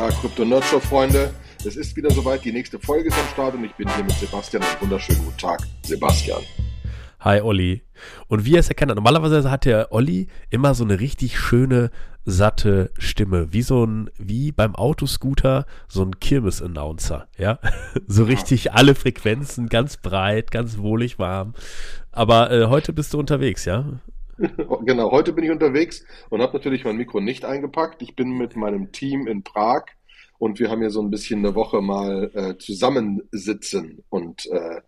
wunderschönen guten Tag, Krypto Nerdshow Freunde. Es ist wieder soweit, die nächste Folge ist am Start und ich bin hier mit Sebastian. Einen wunderschönen guten Tag, Sebastian. Hi Olli. Und wie er es erkennt, normalerweise hat der Olli immer so eine richtig schöne, satte Stimme. Wie so ein, wie beim Autoscooter, so ein Kirmes-Announcer, ja. So richtig alle Frequenzen, ganz breit, ganz wohlig warm. Aber äh, heute bist du unterwegs, ja? genau, heute bin ich unterwegs und habe natürlich mein Mikro nicht eingepackt. Ich bin mit meinem Team in Prag und wir haben hier so ein bisschen eine Woche mal äh, zusammensitzen und äh,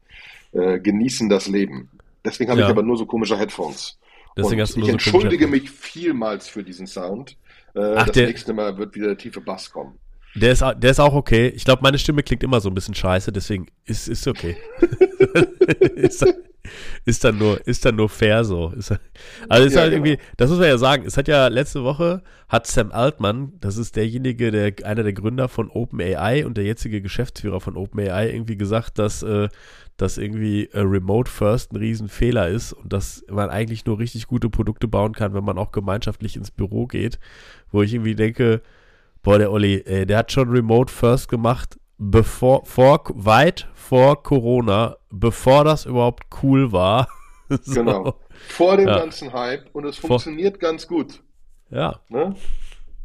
äh, genießen das Leben. Deswegen habe ja. ich aber nur so komische Headphones. Deswegen und hast du nur ich so entschuldige mich vielmals für diesen Sound. Äh, Ach, das der, nächste Mal wird wieder der tiefe Bass kommen. Der ist, der ist auch okay. Ich glaube, meine Stimme klingt immer so ein bisschen scheiße, deswegen ist, ist okay. ist, ist dann nur, ist dann nur fair so. Ist, also ist ja, halt genau. irgendwie, das muss man ja sagen, es hat ja letzte Woche, hat Sam Altman, das ist derjenige, der, einer der Gründer von OpenAI und der jetzige Geschäftsführer von OpenAI irgendwie gesagt, dass, äh, dass irgendwie äh, Remote First ein Riesenfehler ist und dass man eigentlich nur richtig gute Produkte bauen kann, wenn man auch gemeinschaftlich ins Büro geht, wo ich irgendwie denke, boah, der Olli, ey, der hat schon Remote First gemacht, bevor, vor, weit vor Corona, bevor das überhaupt cool war. so. Genau. Vor dem ja. ganzen Hype und es funktioniert vor, ganz gut. Ja. Ne?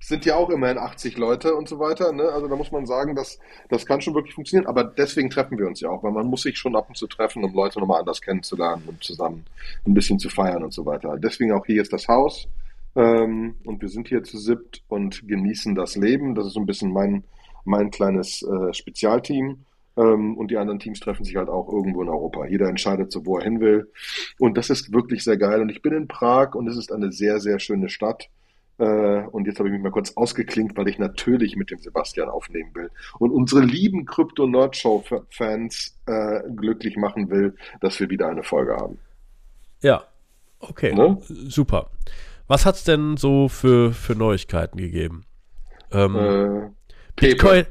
sind ja auch immerhin 80 Leute und so weiter. Ne? Also da muss man sagen, dass das kann schon wirklich funktionieren. Aber deswegen treffen wir uns ja auch, weil man muss sich schon ab und zu treffen, um Leute nochmal anders kennenzulernen und zusammen ein bisschen zu feiern und so weiter. Deswegen auch hier ist das Haus ähm, und wir sind hier zu siebt und genießen das Leben. Das ist so ein bisschen mein, mein kleines äh, Spezialteam. Ähm, und die anderen Teams treffen sich halt auch irgendwo in Europa. Jeder entscheidet so, wo er hin will. Und das ist wirklich sehr geil. Und ich bin in Prag und es ist eine sehr, sehr schöne Stadt. Äh, und jetzt habe ich mich mal kurz ausgeklinkt, weil ich natürlich mit dem Sebastian aufnehmen will und unsere lieben Krypto-Nerd-Show-Fans äh, glücklich machen will, dass wir wieder eine Folge haben. Ja, okay, ne? super. Was hat es denn so für, für Neuigkeiten gegeben? Ähm, äh, Bitcoin,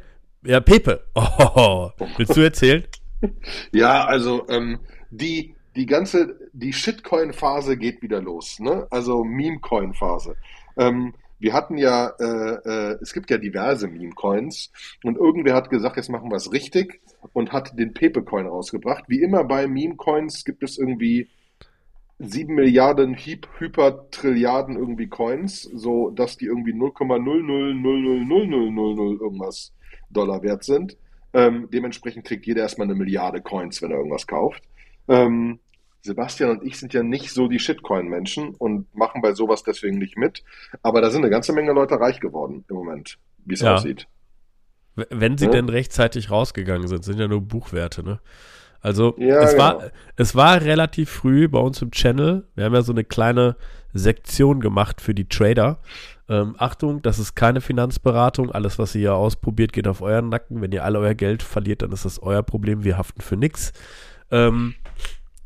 ja, Pepe. Oh, willst du erzählen? ja, also ähm, die die ganze die Shitcoin-Phase geht wieder los, ne? Also Meme-Coin-Phase. Ähm, wir hatten ja, äh, äh, es gibt ja diverse Meme-Coins und irgendwer hat gesagt, jetzt machen wir es richtig und hat den Pepe-Coin rausgebracht. Wie immer bei Meme-Coins gibt es irgendwie sieben Milliarden Hypertrilliarden irgendwie Coins, so dass die irgendwie 0,00000000 irgendwas Dollar wert sind. Ähm, dementsprechend kriegt jeder erstmal eine Milliarde Coins, wenn er irgendwas kauft. Ähm, Sebastian und ich sind ja nicht so die Shitcoin-Menschen und machen bei sowas deswegen nicht mit. Aber da sind eine ganze Menge Leute reich geworden im Moment, wie es ja. aussieht. Wenn sie ja? denn rechtzeitig rausgegangen sind, sind ja nur Buchwerte, ne? Also ja, es, genau. war, es war relativ früh bei uns im Channel. Wir haben ja so eine kleine Sektion gemacht für die Trader. Ähm, Achtung, das ist keine Finanzberatung. Alles, was ihr hier ausprobiert, geht auf euren Nacken. Wenn ihr alle euer Geld verliert, dann ist das euer Problem. Wir haften für nichts. Ähm,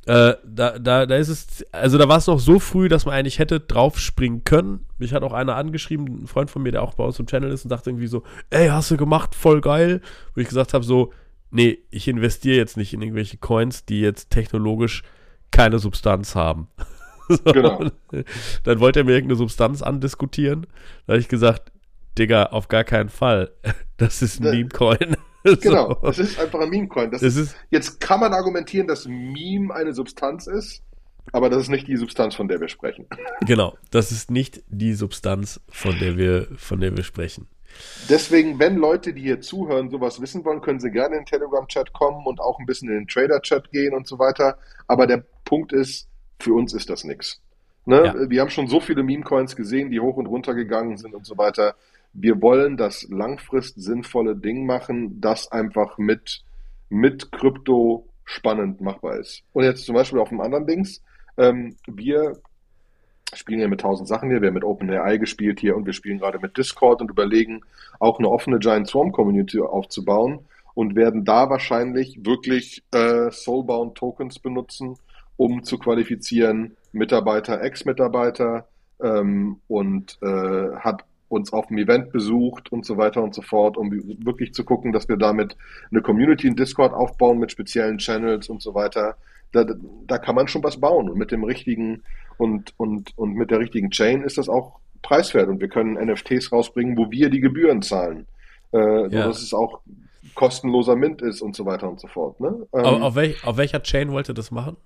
äh, da, da, da ist es, also da war es noch so früh, dass man eigentlich hätte draufspringen können. Mich hat auch einer angeschrieben, ein Freund von mir, der auch bei uns im Channel ist und dachte irgendwie so, ey, hast du gemacht, voll geil. Wo ich gesagt habe so, nee, ich investiere jetzt nicht in irgendwelche Coins, die jetzt technologisch keine Substanz haben. so, genau. Dann wollte er mir irgendeine Substanz andiskutieren. Da habe ich gesagt, Digga, auf gar keinen Fall. Das ist ein ne. Meme-Coin. Genau, es ist einfach ein Meme-Coin. jetzt kann man argumentieren, dass Meme eine Substanz ist, aber das ist nicht die Substanz, von der wir sprechen. Genau, das ist nicht die Substanz, von der wir, von der wir sprechen. Deswegen, wenn Leute, die hier zuhören, sowas wissen wollen, können sie gerne in den Telegram-Chat kommen und auch ein bisschen in den Trader-Chat gehen und so weiter. Aber der Punkt ist, für uns ist das nichts. Ne? Ja. Wir haben schon so viele Meme-Coins gesehen, die hoch und runter gegangen sind und so weiter wir wollen das langfrist sinnvolle Ding machen, das einfach mit, mit Krypto spannend machbar ist. Und jetzt zum Beispiel auf dem anderen Dings, ähm, wir spielen ja mit tausend Sachen hier, wir haben mit OpenAI gespielt hier und wir spielen gerade mit Discord und überlegen, auch eine offene Giant Swarm Community aufzubauen und werden da wahrscheinlich wirklich äh, Soulbound Tokens benutzen, um zu qualifizieren Mitarbeiter, Ex-Mitarbeiter ähm, und äh, hat uns auf dem Event besucht und so weiter und so fort, um wirklich zu gucken, dass wir damit eine Community in Discord aufbauen mit speziellen Channels und so weiter. Da, da kann man schon was bauen und mit dem richtigen und, und, und mit der richtigen Chain ist das auch preiswert und wir können NFTs rausbringen, wo wir die Gebühren zahlen. Äh, ja. Dass es auch kostenloser Mint ist und so weiter und so fort. Ne? Ähm, auf, auf, welch, auf welcher Chain wollt ihr das machen?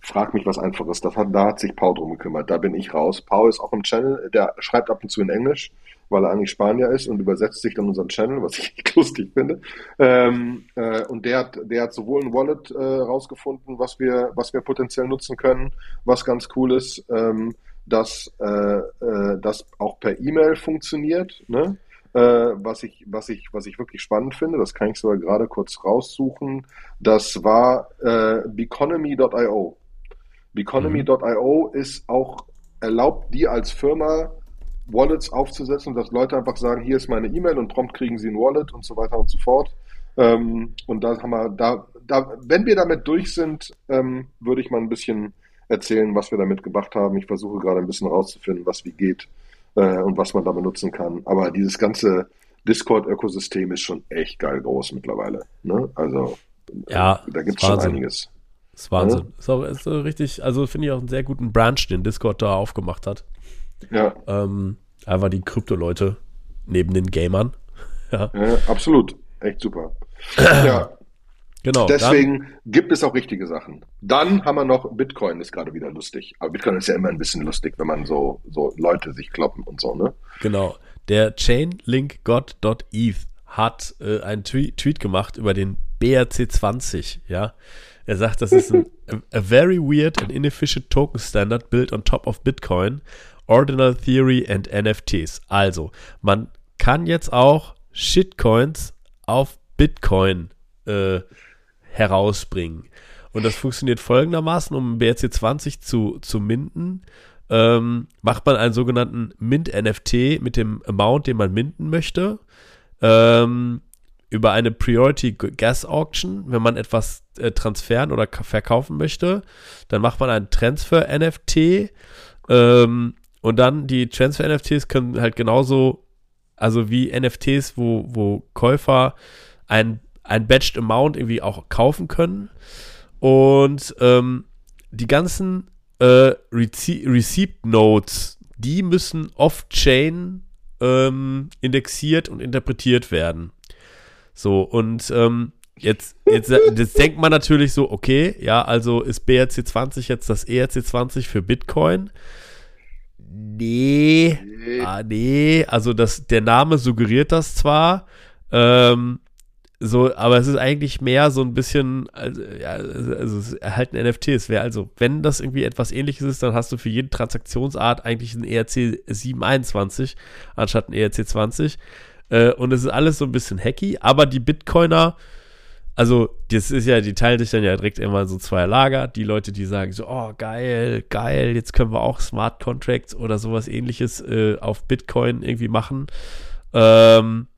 Frag mich was Einfaches. Das hat, da hat sich Paul drum gekümmert. Da bin ich raus. Paul ist auch im Channel. Der schreibt ab und zu in Englisch, weil er eigentlich Spanier ist und übersetzt sich dann unseren Channel, was ich lustig finde. Ähm, äh, und der hat, der hat sowohl ein Wallet äh, rausgefunden, was wir, was wir potenziell nutzen können, was ganz cool ist, ähm, dass äh, äh, das auch per E-Mail funktioniert. Ne? Äh, was ich, was ich, was ich wirklich spannend finde, das kann ich sogar gerade kurz raussuchen. Das war äh, Beconomy.io. Beconomy.io mhm. ist auch erlaubt, die als Firma Wallets aufzusetzen und dass Leute einfach sagen, hier ist meine E-Mail und prompt kriegen sie ein Wallet und so weiter und so fort. Ähm, und da haben wir, da, da, wenn wir damit durch sind, ähm, würde ich mal ein bisschen erzählen, was wir damit gemacht haben. Ich versuche gerade ein bisschen rauszufinden, was wie geht äh, und was man da benutzen kann. Aber dieses ganze Discord-Ökosystem ist schon echt geil groß mittlerweile. Ne? Also ja, da gibt es schon einiges. Das ist Wahnsinn. Ja? Ist auch ist so richtig, also finde ich auch einen sehr guten Branch, den Discord da aufgemacht hat. Ja. Ähm, einfach die Krypto-Leute neben den Gamern. ja. ja, absolut. Echt super. ja. Genau. Deswegen dann, gibt es auch richtige Sachen. Dann haben wir noch Bitcoin, ist gerade wieder lustig. Aber Bitcoin ist ja immer ein bisschen lustig, wenn man so, so Leute sich kloppen und so, ne? Genau. Der Chainlinkgod.eth hat äh, einen Tweet, Tweet gemacht über den BRC20, ja. Er sagt, das ist ein a very weird and inefficient token standard built on top of Bitcoin, ordinal theory and NFTs. Also, man kann jetzt auch Shitcoins auf Bitcoin äh, herausbringen. Und das funktioniert folgendermaßen, um BRC20 zu, zu minden, ähm, macht man einen sogenannten Mint-NFT mit dem Amount, den man minden möchte. Ähm, über eine Priority Gas Auction, wenn man etwas äh, transferen oder verkaufen möchte, dann macht man einen Transfer NFT ähm, und dann die Transfer NFTs können halt genauso, also wie NFTs, wo, wo Käufer ein ein Batched Amount irgendwie auch kaufen können. Und ähm, die ganzen äh, Rece Receipt Notes, die müssen off-chain ähm, indexiert und interpretiert werden. So, und ähm, jetzt, jetzt, jetzt denkt man natürlich so, okay, ja, also ist BRC20 jetzt das ERC20 für Bitcoin? Nee, nee. Ah, nee, also das, der Name suggeriert das zwar, ähm, so, aber es ist eigentlich mehr so ein bisschen, also, ja, also es erhalten NFTs. Wäre also, wenn das irgendwie etwas ähnliches ist, dann hast du für jede Transaktionsart eigentlich ein ERC 721 anstatt ein ERC 20. Äh, und es ist alles so ein bisschen hacky, aber die Bitcoiner, also das ist ja, die teilen sich dann ja direkt immer so zwei Lager. Die Leute, die sagen so, oh geil, geil, jetzt können wir auch Smart Contracts oder sowas ähnliches äh, auf Bitcoin irgendwie machen. Ähm,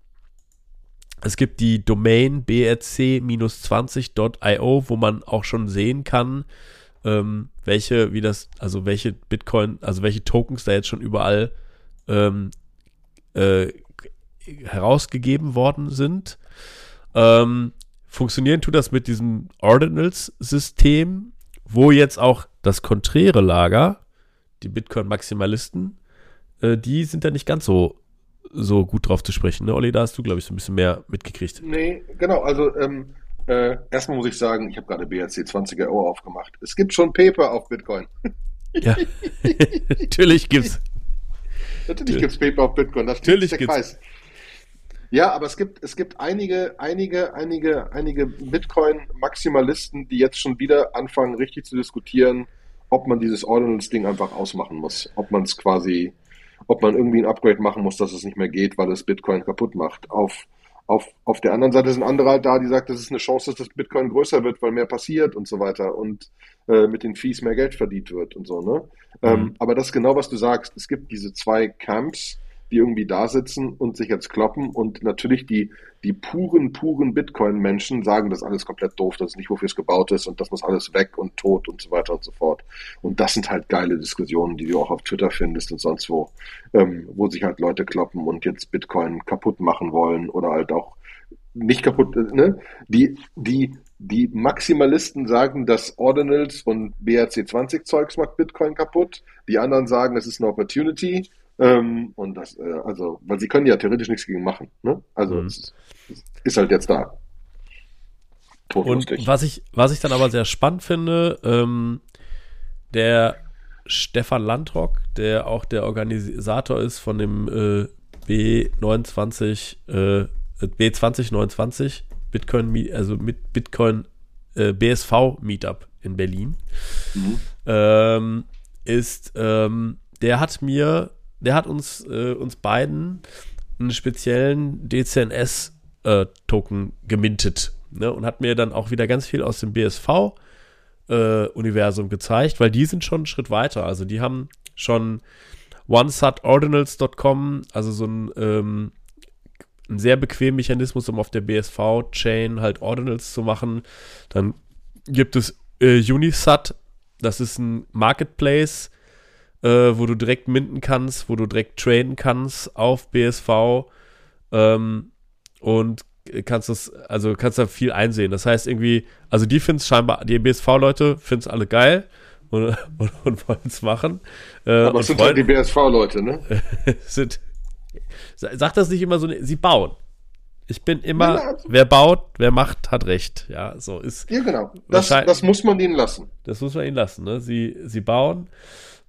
es gibt die Domain brc-20.io, wo man auch schon sehen kann, ähm, welche, wie das, also welche Bitcoin, also welche Tokens da jetzt schon überall ähm, äh, herausgegeben worden sind. Ähm, funktionieren tut das mit diesem Ordinals-System, wo jetzt auch das konträre Lager, die Bitcoin-Maximalisten, äh, die sind da nicht ganz so so gut drauf zu sprechen. Ne? Olli, da hast du, glaube ich, so ein bisschen mehr mitgekriegt. Nee, genau. Also ähm, äh, erstmal muss ich sagen, ich habe gerade BRC 20er Euro aufgemacht. Es gibt schon Paper auf Bitcoin. ja, natürlich gibt's. Natürlich gibt's Paper auf Bitcoin. Das natürlich der Kreis. Ja, aber es gibt, es gibt einige, einige, einige, einige Bitcoin-Maximalisten, die jetzt schon wieder anfangen, richtig zu diskutieren, ob man dieses Ordinals-Ding einfach ausmachen muss. Ob man es quasi ob man irgendwie ein Upgrade machen muss, dass es nicht mehr geht, weil es Bitcoin kaputt macht. Auf, auf, auf der anderen Seite sind andere halt da, die sagen, das ist eine Chance, dass das Bitcoin größer wird, weil mehr passiert und so weiter und äh, mit den Fees mehr Geld verdient wird und so, ne? Mhm. Ähm, aber das ist genau, was du sagst. Es gibt diese zwei Camps, die irgendwie da sitzen und sich jetzt kloppen. Und natürlich die, die puren, puren Bitcoin-Menschen sagen, das ist alles komplett doof, das ist nicht, wofür es gebaut ist und das muss alles weg und tot und so weiter und so fort. Und das sind halt geile Diskussionen, die du auch auf Twitter findest und sonst wo, ähm, wo sich halt Leute kloppen und jetzt Bitcoin kaputt machen wollen oder halt auch nicht kaputt, ne? Die, die, die Maximalisten sagen, dass Ordinals und BRC20 Zeugs macht Bitcoin kaputt. Die anderen sagen, es ist eine Opportunity Ähm, und das, äh, also, weil sie können ja theoretisch nichts gegen machen. Ne? Also mhm. es, es ist halt jetzt da. Und was ich, was ich dann aber sehr spannend finde, ähm, der Stefan Landrock, der auch der Organisator ist von dem äh, B29, äh, B2029 Bitcoin, also mit Bitcoin äh, BSV Meetup in Berlin, mhm. ähm, ist, ähm, der hat mir, der hat uns, äh, uns beiden einen speziellen DCNS-Token äh, gemintet ne, und hat mir dann auch wieder ganz viel aus dem BSV äh, Universum gezeigt, weil die sind schon einen Schritt weiter. Also die haben schon OneSatOrdinals.com, also so ein, ähm, ein sehr bequemen Mechanismus, um auf der BSV-Chain halt Ordinals zu machen. Dann gibt es äh, Unisat, das ist ein Marketplace, äh, wo du direkt minden kannst, wo du direkt traden kannst auf BSV. Ähm, und kannst das, also kannst da viel einsehen. Das heißt irgendwie, also die finden es scheinbar, die BSV-Leute finden es alle geil und, und, und wollen es machen. Äh, Aber es sind halt die BSV-Leute, ne? sind, sag das nicht immer so, sie bauen. Ich bin immer, ja, also, wer baut, wer macht, hat recht. Ja, so ist. Ja, genau. Das, das muss man ihnen lassen. Das muss man ihnen lassen. Ne? Sie, sie bauen.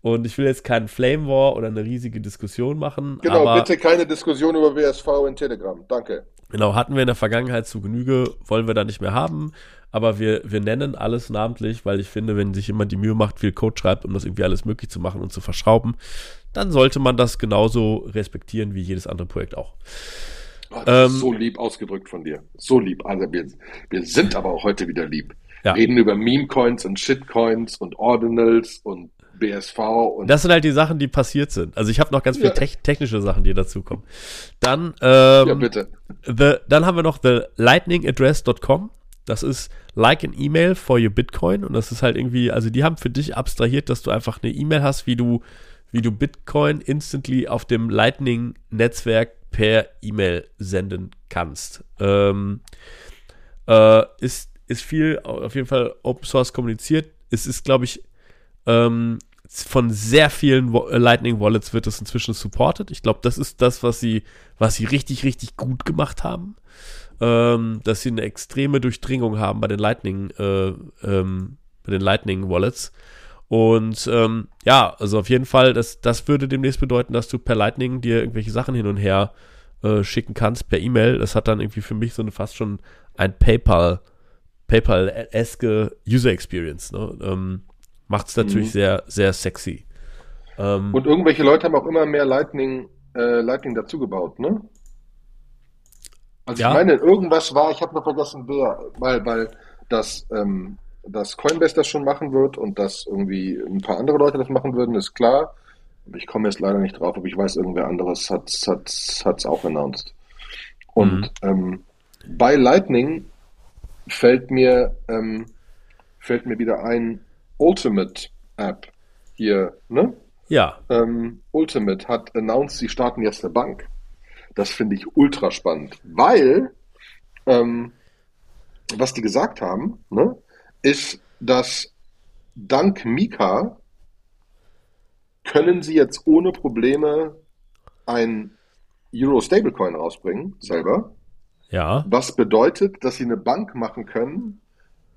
Und ich will jetzt keinen Flame War oder eine riesige Diskussion machen. Genau, bitte keine Diskussion über WSV in Telegram. Danke. Genau, hatten wir in der Vergangenheit zu Genüge, wollen wir da nicht mehr haben. Aber wir, wir nennen alles namentlich, weil ich finde, wenn sich jemand die Mühe macht, viel Code schreibt, um das irgendwie alles möglich zu machen und zu verschrauben, dann sollte man das genauso respektieren wie jedes andere Projekt auch. Oh, das ähm, ist so lieb ausgedrückt von dir. So lieb. Also wir, wir sind aber auch heute wieder lieb. Ja. Reden über Meme-Coins und Shitcoins und Ordinals und BSV. Und das sind halt die Sachen, die passiert sind. Also ich habe noch ganz viele te technische Sachen, die dazukommen. Dann, ähm, ja, bitte. The, dann haben wir noch the lightningaddress.com. Das ist like an email for your Bitcoin. Und das ist halt irgendwie, also die haben für dich abstrahiert, dass du einfach eine E-Mail hast, wie du, wie du Bitcoin instantly auf dem Lightning-Netzwerk per E-Mail senden kannst. Ähm, äh, ist, ist viel auf jeden Fall Open Source kommuniziert. Es ist, glaube ich, ähm, von sehr vielen äh, Lightning Wallets wird es inzwischen supported. Ich glaube, das ist das, was sie, was sie richtig, richtig gut gemacht haben. Ähm, dass sie eine extreme Durchdringung haben bei den Lightning, äh, ähm, bei den Lightning Wallets. Und ähm, ja, also auf jeden Fall, das, das würde demnächst bedeuten, dass du per Lightning dir irgendwelche Sachen hin und her äh, schicken kannst, per E-Mail. Das hat dann irgendwie für mich so eine fast schon ein PayPal, PayPal-eske User Experience. Ne? Macht es natürlich mhm. sehr, sehr sexy. Ähm, und irgendwelche Leute haben auch immer mehr Lightning, äh, Lightning dazugebaut, ne? Also ja. ich meine, irgendwas war, ich habe noch vergessen, wer, weil, weil das, ähm, dass Coinbase das schon machen wird und dass irgendwie ein paar andere Leute das machen würden, ist klar. Ich komme jetzt leider nicht drauf, aber ich weiß, irgendwer anderes hat es hat's, hat's auch announced. Und mhm. ähm, bei Lightning fällt mir, ähm, fällt mir wieder ein, Ultimate App hier, ne? Ja. Ähm, Ultimate hat announced, sie starten jetzt eine Bank. Das finde ich ultra spannend, weil ähm, was die gesagt haben, ne, ist, dass dank Mika können sie jetzt ohne Probleme ein Euro Stablecoin rausbringen, selber. Ja. Was bedeutet, dass sie eine Bank machen können,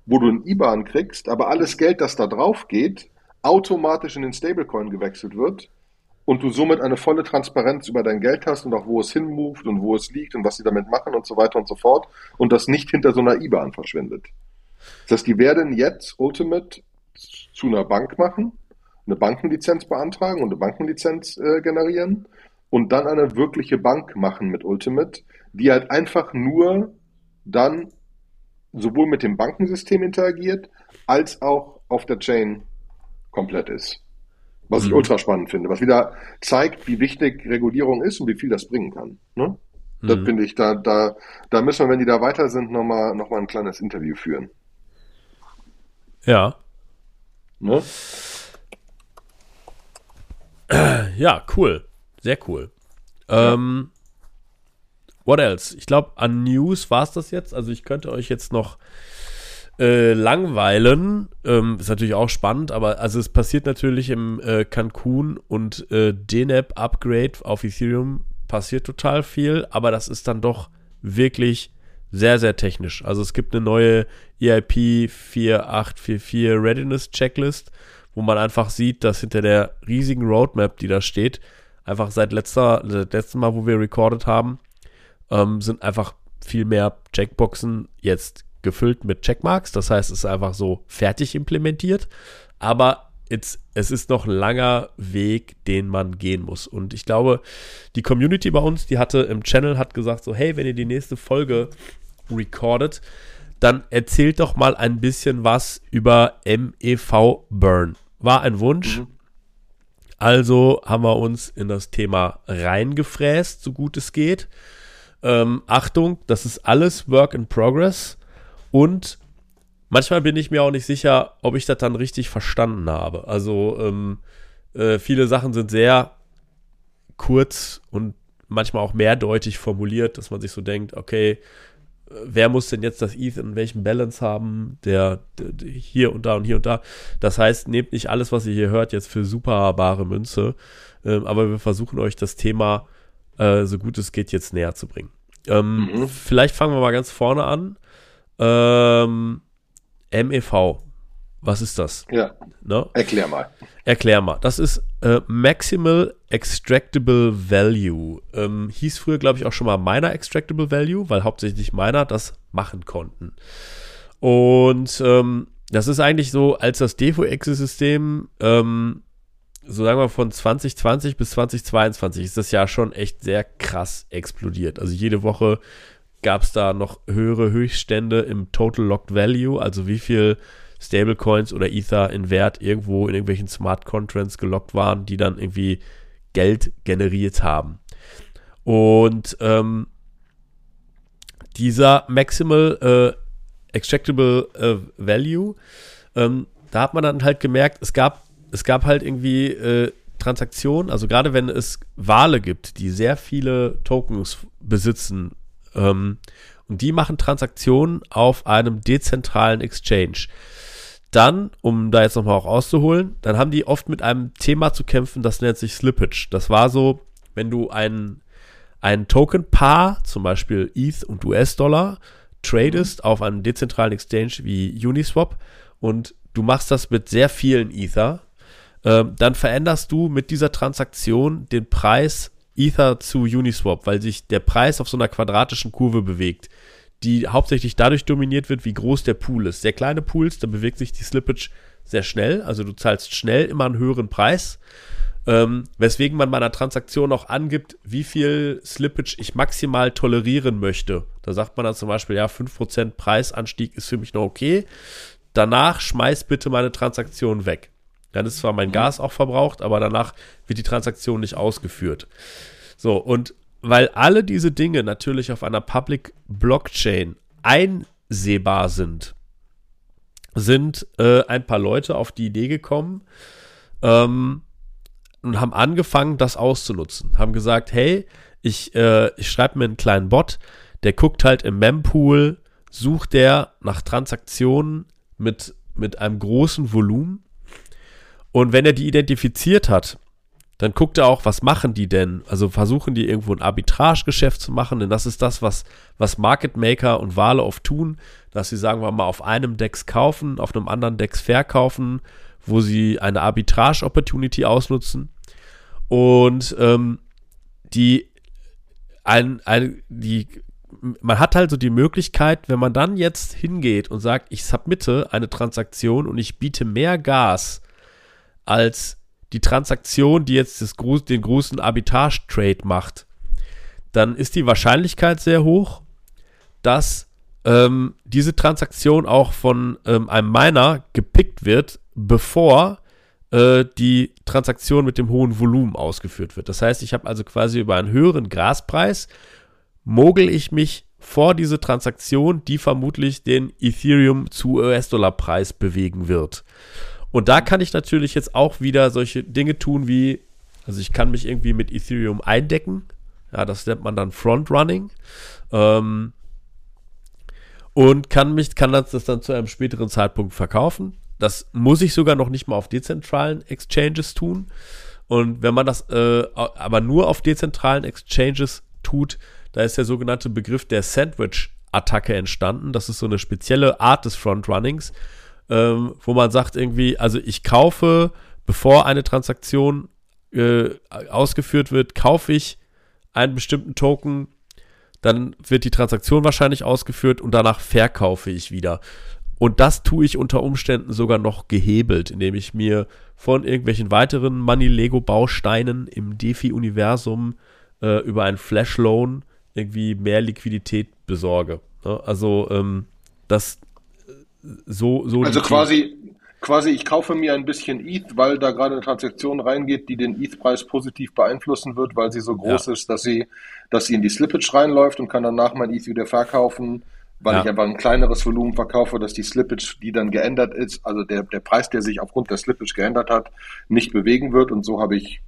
wo du ein IBAN kriegst, aber alles Geld, das da drauf geht, automatisch in den Stablecoin gewechselt wird und du somit eine volle Transparenz über dein Geld hast und auch wo es hinmoved und wo es liegt und was sie damit machen und so weiter und so fort und das nicht hinter so einer IBAN verschwindet. Das heißt, die werden jetzt Ultimate zu einer Bank machen, eine Bankenlizenz beantragen und eine Bankenlizenz äh, generieren und dann eine wirkliche Bank machen mit Ultimate, die halt einfach nur dann sowohl mit dem Bankensystem interagiert, als auch auf der Chain komplett ist. Was mhm. ich ultra spannend finde, was wieder zeigt, wie wichtig Regulierung ist und wie viel das bringen kann. Ne? Mhm. Das finde ich, da, da, da müssen wir, wenn die da weiter sind, nochmal noch mal ein kleines Interview führen. Ja. Ne? Ja, cool. Sehr cool. Ja. Ähm, What else? Ich glaube, an News war es das jetzt. Also ich könnte euch jetzt noch äh, langweilen. Ähm, ist natürlich auch spannend, aber also es passiert natürlich im äh, Cancun und äh, DNAP Upgrade auf Ethereum passiert total viel, aber das ist dann doch wirklich sehr, sehr technisch. Also es gibt eine neue EIP 4844 Readiness Checklist, wo man einfach sieht, dass hinter der riesigen Roadmap, die da steht, einfach seit letzter, seit letztem Mal, wo wir recorded haben, ähm, sind einfach viel mehr Checkboxen jetzt gefüllt mit Checkmarks. Das heißt, es ist einfach so fertig implementiert. Aber it's, es ist noch ein langer Weg, den man gehen muss. Und ich glaube, die Community bei uns, die hatte im Channel, hat gesagt so, hey, wenn ihr die nächste Folge recordet, dann erzählt doch mal ein bisschen was über MEV Burn. War ein Wunsch. Mhm. Also haben wir uns in das Thema reingefräst, so gut es geht. Ähm, Achtung, das ist alles Work in Progress. Und manchmal bin ich mir auch nicht sicher, ob ich das dann richtig verstanden habe. Also ähm, äh, viele Sachen sind sehr kurz und manchmal auch mehrdeutig formuliert, dass man sich so denkt, okay, wer muss denn jetzt das ETH in welchem Balance haben, der, der, der, hier und da und hier und da. Das heißt, nehmt nicht alles, was ihr hier hört, jetzt für super bare Münze, ähm, aber wir versuchen euch das Thema äh, so gut es geht jetzt näher zu bringen. Ähm, mhm. Vielleicht fangen wir mal ganz vorne an. Ähm, MEV, was ist das? Ja. Ne? Erklär mal. Erklär mal. Das ist äh, Maximal Extractable Value. Ähm, hieß früher, glaube ich, auch schon mal Miner Extractable Value, weil hauptsächlich Miner das machen konnten. Und ähm, das ist eigentlich so, als das Defo-Exe-System, ähm, so sagen wir von 2020 bis 2022, ist das Jahr schon echt sehr krass explodiert. Also jede Woche gab es da noch höhere Höchststände im Total Locked Value, also wie viel Stablecoins oder Ether in Wert irgendwo in irgendwelchen Smart Contracts gelockt waren, die dann irgendwie Geld generiert haben. Und ähm, dieser Maximal äh, Extractable äh, Value, ähm, da hat man dann halt gemerkt, es gab, es gab halt irgendwie äh, Transaktionen, also gerade wenn es Wale gibt, die sehr viele Tokens besitzen, ähm, und die machen Transaktionen auf einem dezentralen Exchange dann, um da jetzt nochmal auch auszuholen, dann haben die oft mit einem Thema zu kämpfen, das nennt sich Slippage. Das war so, wenn du ein, ein Token-Paar, zum Beispiel ETH und US-Dollar, tradest auf einem dezentralen Exchange wie Uniswap und du machst das mit sehr vielen Ether, äh, dann veränderst du mit dieser Transaktion den Preis Ether zu Uniswap, weil sich der Preis auf so einer quadratischen Kurve bewegt die hauptsächlich dadurch dominiert wird, wie groß der Pool ist. Sehr kleine Pools, da bewegt sich die Slippage sehr schnell. Also du zahlst schnell immer einen höheren Preis. Ähm, weswegen man bei einer Transaktion auch angibt, wie viel Slippage ich maximal tolerieren möchte. Da sagt man dann zum Beispiel, ja, 5% Preisanstieg ist für mich noch okay. Danach schmeiß bitte meine Transaktion weg. Dann ist zwar mein mhm. Gas auch verbraucht, aber danach wird die Transaktion nicht ausgeführt. So, und weil alle diese Dinge natürlich auf einer Public Blockchain einsehbar sind, sind äh, ein paar Leute auf die Idee gekommen ähm, und haben angefangen, das auszunutzen. Haben gesagt, hey, ich, äh, ich schreibe mir einen kleinen Bot, der guckt halt im Mempool, sucht der nach Transaktionen mit, mit einem großen Volumen. Und wenn er die identifiziert hat, dann guckt er auch, was machen die denn? Also versuchen die irgendwo ein Arbitragegeschäft zu machen, denn das ist das, was, was Market Maker und Wale oft tun, dass sie, sagen wir mal, auf einem Dex kaufen, auf einem anderen Dex verkaufen, wo sie eine Arbitrage-Opportunity ausnutzen. Und ähm, die, ein, ein, die, man hat halt so die Möglichkeit, wenn man dann jetzt hingeht und sagt, ich submitte eine Transaktion und ich biete mehr Gas als die Transaktion, die jetzt das, den großen Arbitrage-Trade macht, dann ist die Wahrscheinlichkeit sehr hoch, dass ähm, diese Transaktion auch von ähm, einem Miner gepickt wird, bevor äh, die Transaktion mit dem hohen Volumen ausgeführt wird. Das heißt, ich habe also quasi über einen höheren Graspreis, mogel ich mich vor diese Transaktion, die vermutlich den Ethereum zu US-Dollar-Preis bewegen wird. Und da kann ich natürlich jetzt auch wieder solche Dinge tun wie, also ich kann mich irgendwie mit Ethereum eindecken. Ja, das nennt man dann Frontrunning. Ähm, und kann mich, kann das dann zu einem späteren Zeitpunkt verkaufen. Das muss ich sogar noch nicht mal auf dezentralen Exchanges tun. Und wenn man das äh, aber nur auf dezentralen Exchanges tut, da ist der sogenannte Begriff der Sandwich-Attacke entstanden. Das ist so eine spezielle Art des Frontrunnings, ähm, wo man sagt irgendwie, also ich kaufe, bevor eine Transaktion äh, ausgeführt wird, kaufe ich einen bestimmten Token, dann wird die Transaktion wahrscheinlich ausgeführt und danach verkaufe ich wieder. Und das tue ich unter Umständen sogar noch gehebelt, indem ich mir von irgendwelchen weiteren Money-Lego-Bausteinen im DeFi-Universum äh, über einen Flash-Loan irgendwie mehr Liquidität besorge. Ne? Also ähm, das so, so. Also quasi, quasi, ich kaufe mir ein bisschen ETH, weil da gerade eine Transaktion reingeht, die den ETH-Preis positiv beeinflussen wird, weil sie so groß ja. ist, dass sie, dass sie in die Slippage reinläuft und kann danach mein ETH wieder verkaufen weil ja. ich einfach ein kleineres Volumen verkaufe, dass die Slippage, die dann geändert ist, also der, der Preis, der sich aufgrund der Slippage geändert hat, nicht bewegen wird und so habe ich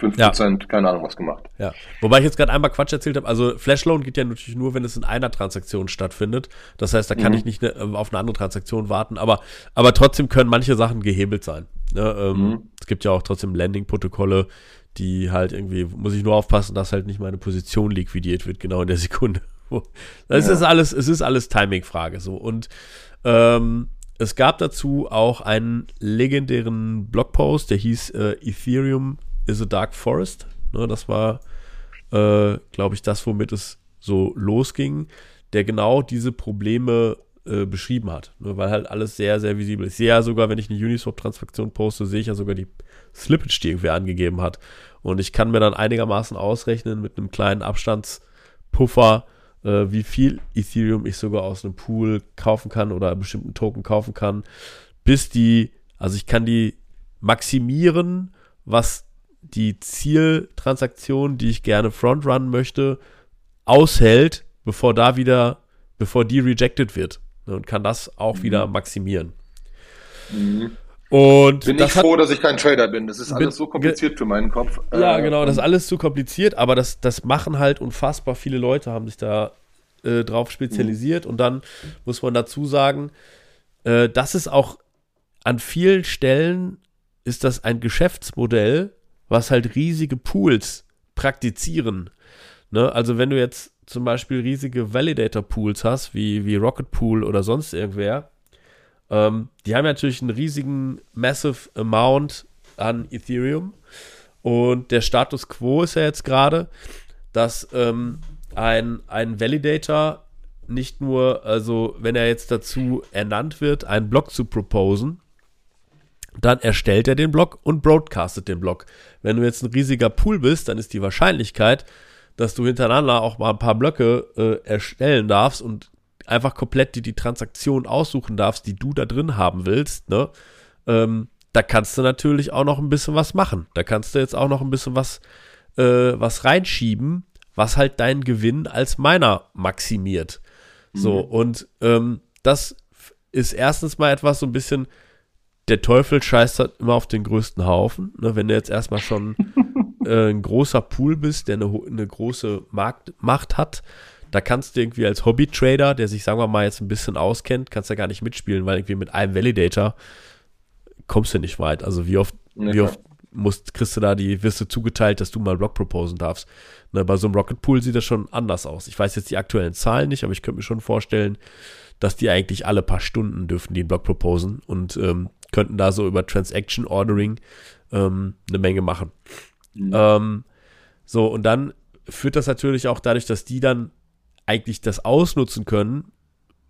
5%, ja. keine Ahnung was gemacht. Ja. Wobei ich jetzt gerade einmal Quatsch erzählt habe. Also Flashloan geht ja natürlich nur, wenn es in einer Transaktion stattfindet. Das heißt, da kann mhm. ich nicht ne, auf eine andere Transaktion warten. Aber, aber trotzdem können manche Sachen gehebelt sein. Ne? Ähm, mhm. Es gibt ja auch trotzdem Landing-Protokolle, die halt irgendwie, muss ich nur aufpassen, dass halt nicht meine Position liquidiert wird, genau in der Sekunde. Das ja. ist alles, es ist alles Timing-Frage so. Und ähm, es gab dazu auch einen legendären Blogpost, der hieß äh, Ethereum is a Dark Forest. Ne, das war, äh, glaube ich, das, womit es so losging, der genau diese Probleme äh, beschrieben hat. Ne, weil halt alles sehr, sehr visibel ist. Ja sogar, wenn ich eine Uniswap-Transaktion poste, sehe ich ja sogar die Slippage, die irgendwer angegeben hat. Und ich kann mir dann einigermaßen ausrechnen mit einem kleinen Abstandspuffer, äh, wie viel Ethereum ich sogar aus einem Pool kaufen kann oder bestimmten Token kaufen kann, bis die, also ich kann die maximieren, was die Zieltransaktion, die ich gerne frontrunnen möchte, aushält, bevor da wieder, bevor die rejected wird. Ne, und kann das auch mhm. wieder maximieren. Mhm. Und bin ich froh, hat, dass ich kein Trader bin. Das ist alles so kompliziert für meinen Kopf. Ja, äh, genau, das ist alles zu kompliziert, aber das, das machen halt unfassbar viele Leute, haben sich da äh, drauf spezialisiert. Mhm. Und dann muss man dazu sagen, äh, das ist auch an vielen Stellen ist das ein Geschäftsmodell, was halt riesige Pools praktizieren. Ne? Also wenn du jetzt zum Beispiel riesige Validator-Pools hast, wie, wie Rocket Pool oder sonst irgendwer, ähm, die haben natürlich einen riesigen Massive Amount an Ethereum. Und der Status quo ist ja jetzt gerade, dass ähm, ein, ein Validator nicht nur, also wenn er jetzt dazu ernannt wird, einen Block zu proposen, dann erstellt er den Block und broadcastet den Block. Wenn du jetzt ein riesiger Pool bist, dann ist die Wahrscheinlichkeit, dass du hintereinander auch mal ein paar Blöcke äh, erstellen darfst und einfach komplett die, die Transaktion aussuchen darfst, die du da drin haben willst, ne? Ähm, da kannst du natürlich auch noch ein bisschen was machen. Da kannst du jetzt auch noch ein bisschen was, äh, was reinschieben, was halt deinen Gewinn als Miner maximiert. So, mhm. und ähm, das ist erstens mal etwas so ein bisschen, der Teufel scheißt halt immer auf den größten Haufen. Ne? Wenn du jetzt erstmal schon äh, ein großer Pool bist, der eine, eine große Markt, Macht hat, da kannst du irgendwie als Hobby-Trader, der sich, sagen wir mal, jetzt ein bisschen auskennt, kannst du ja gar nicht mitspielen, weil irgendwie mit einem Validator kommst du nicht weit. Also wie oft, ja, wie oft musst, kriegst du da die, wirst du zugeteilt, dass du mal Block proposen darfst. Ne, bei so einem Rocket Pool sieht das schon anders aus. Ich weiß jetzt die aktuellen Zahlen nicht, aber ich könnte mir schon vorstellen, dass die eigentlich alle paar Stunden dürfen die einen Block proposen und ähm, könnten da so über Transaction Ordering ähm, eine Menge machen. Mhm. Ähm, so, und dann führt das natürlich auch dadurch, dass die dann eigentlich das ausnutzen können,